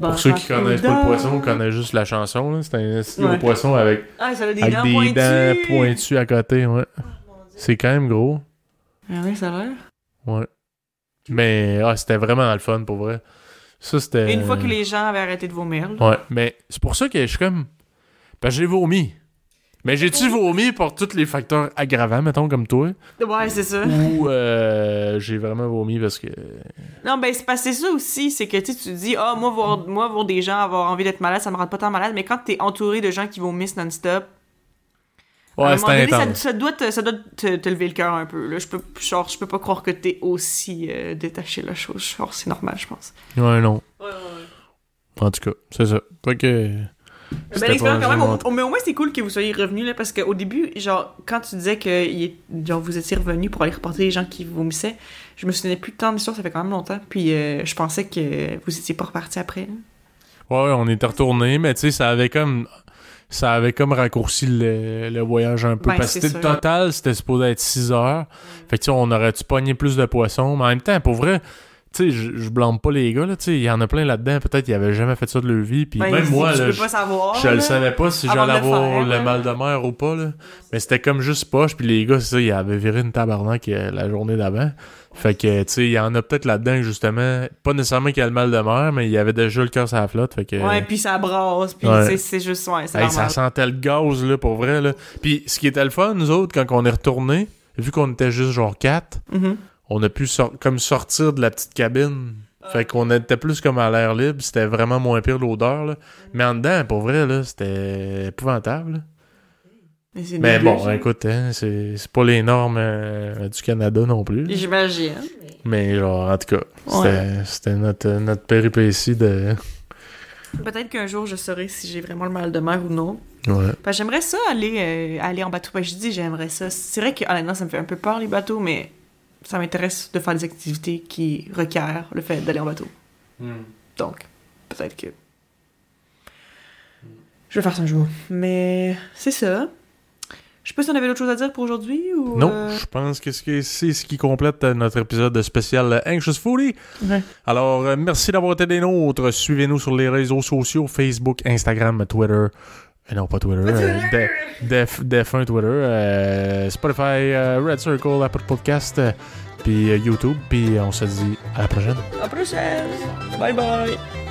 Pour ceux qui connaissent pas le Barracuda. poisson, connaissent juste la chanson, là. C'est un gros poisson avec, Ah, ça a des avec dents des pointues. dents pointues à côté, ouais. C'est quand même gros. Ah oui, ça a l'air. Ouais. Mais ah, c'était vraiment le fun pour vrai. Ça c'était. Une fois que les gens avaient arrêté de vomir, là. Ouais, mais c'est pour ça que je suis comme. Parce que j'ai vomi. Mais j'ai-tu vomi pour tous les facteurs aggravants, mettons, comme toi? Ouais, c'est ça. Ou euh, j'ai vraiment vomi parce que. Non, ben, c'est c'est ça aussi, c'est que tu te dis, ah, moi, voir, moi, voir des gens avoir envie d'être malade, ça me rend pas tant malade, mais quand t'es entouré de gens qui vomissent non-stop, Ouais, c'était ça, ça doit, te, ça doit te, te lever le cœur un peu. Là. Je peux, genre, je peux pas croire que t'es aussi euh, détaché de la chose. Genre, c'est normal, je pense. Ouais, non. En tout cas, c'est ça. Fait que. Belle c'était expérience pas quand même. vraiment- Au- Mais au moins, c'est cool que vous soyez revenus, là, parce qu'au début, genre, quand tu disais que genre, vous étiez revenus pour aller reporter les gens qui vomissaient, je me souvenais plus tant de l'histoire, ça fait quand même longtemps. Puis euh, je pensais que vous étiez pas repartis après. là. Ouais, on était retourné, mais tu sais, ça avait comme. Ça avait comme raccourci le, le voyage un peu. Ben, parce que le total, c'était supposé être 6 heures. Fait que tu sais, on aurait-tu pogné plus de poissons? Mais en même temps, pour vrai, tu sais, je blâme pas les gars, là. Tu sais, il y en a plein là-dedans. Peut-être qu'ils avaient jamais fait ça de leur vie. Puis Ben, même moi, là. je- savoir. Je là. le savais pas si j'allais le avoir faire, le mal de mer ou pas, là. Mais c'était comme juste poche, puis les gars, c'est ça, ils avaient viré une tabarnak euh, la journée d'avant. Fait que, tu sais, il y en a peut-être là-dedans, justement, pas nécessairement qu'il y a le mal de mer, mais il y avait déjà le cœur sur la flotte, fait que... Ouais, puis ça brasse, puis Ouais. c'est- juste, ouais, c'est Hey, ça sentait le gaz, là, pour vrai, là. Puis ce qui était le fun, nous autres, quand on est retourné, vu qu'on était juste genre quatre, Mhm. On a pu comme sortir de la petite cabine. Fait qu'on était plus comme à l'air libre, c'était vraiment moins pire l'odeur, là. Mais en dedans, pour vrai, là, c'était épouvantable. Mais, bon, écoute, hein, c'est pas les normes euh, du Canada non plus. J'imagine. Mais genre, en tout cas, c'était notre, notre péripétie de... Peut-être qu'un jour, je saurai si j'ai vraiment le mal de mer ou non. Ouais. J'aimerais ça aller, euh, aller en bateau. Je dis j'aimerais ça. C'est vrai que honnêtement, ça me fait un peu peur les bateaux, mais ça m'intéresse de faire des activités qui requièrent le fait d'aller en bateau. Donc, peut-être que. Je vais faire ça un jour. Mais c'est ça. Je sais pas si on avait d'autres choses à dire pour aujourd'hui ou. Non, euh, je pense que c'est ce qui complète euh, notre épisode spécial euh, Anxious Foodie. Ouais. Alors, merci d'avoir été des nôtres. Suivez-nous sur les réseaux sociaux Facebook, Instagram, Twitter. Euh, non, pas Twitter. euh, de- Def, Def1 Twitter. euh, Spotify, euh, Red Circle, Apple Podcast, euh, puis euh, YouTube. Puis on se dit à la prochaine. À la prochaine! Bye bye!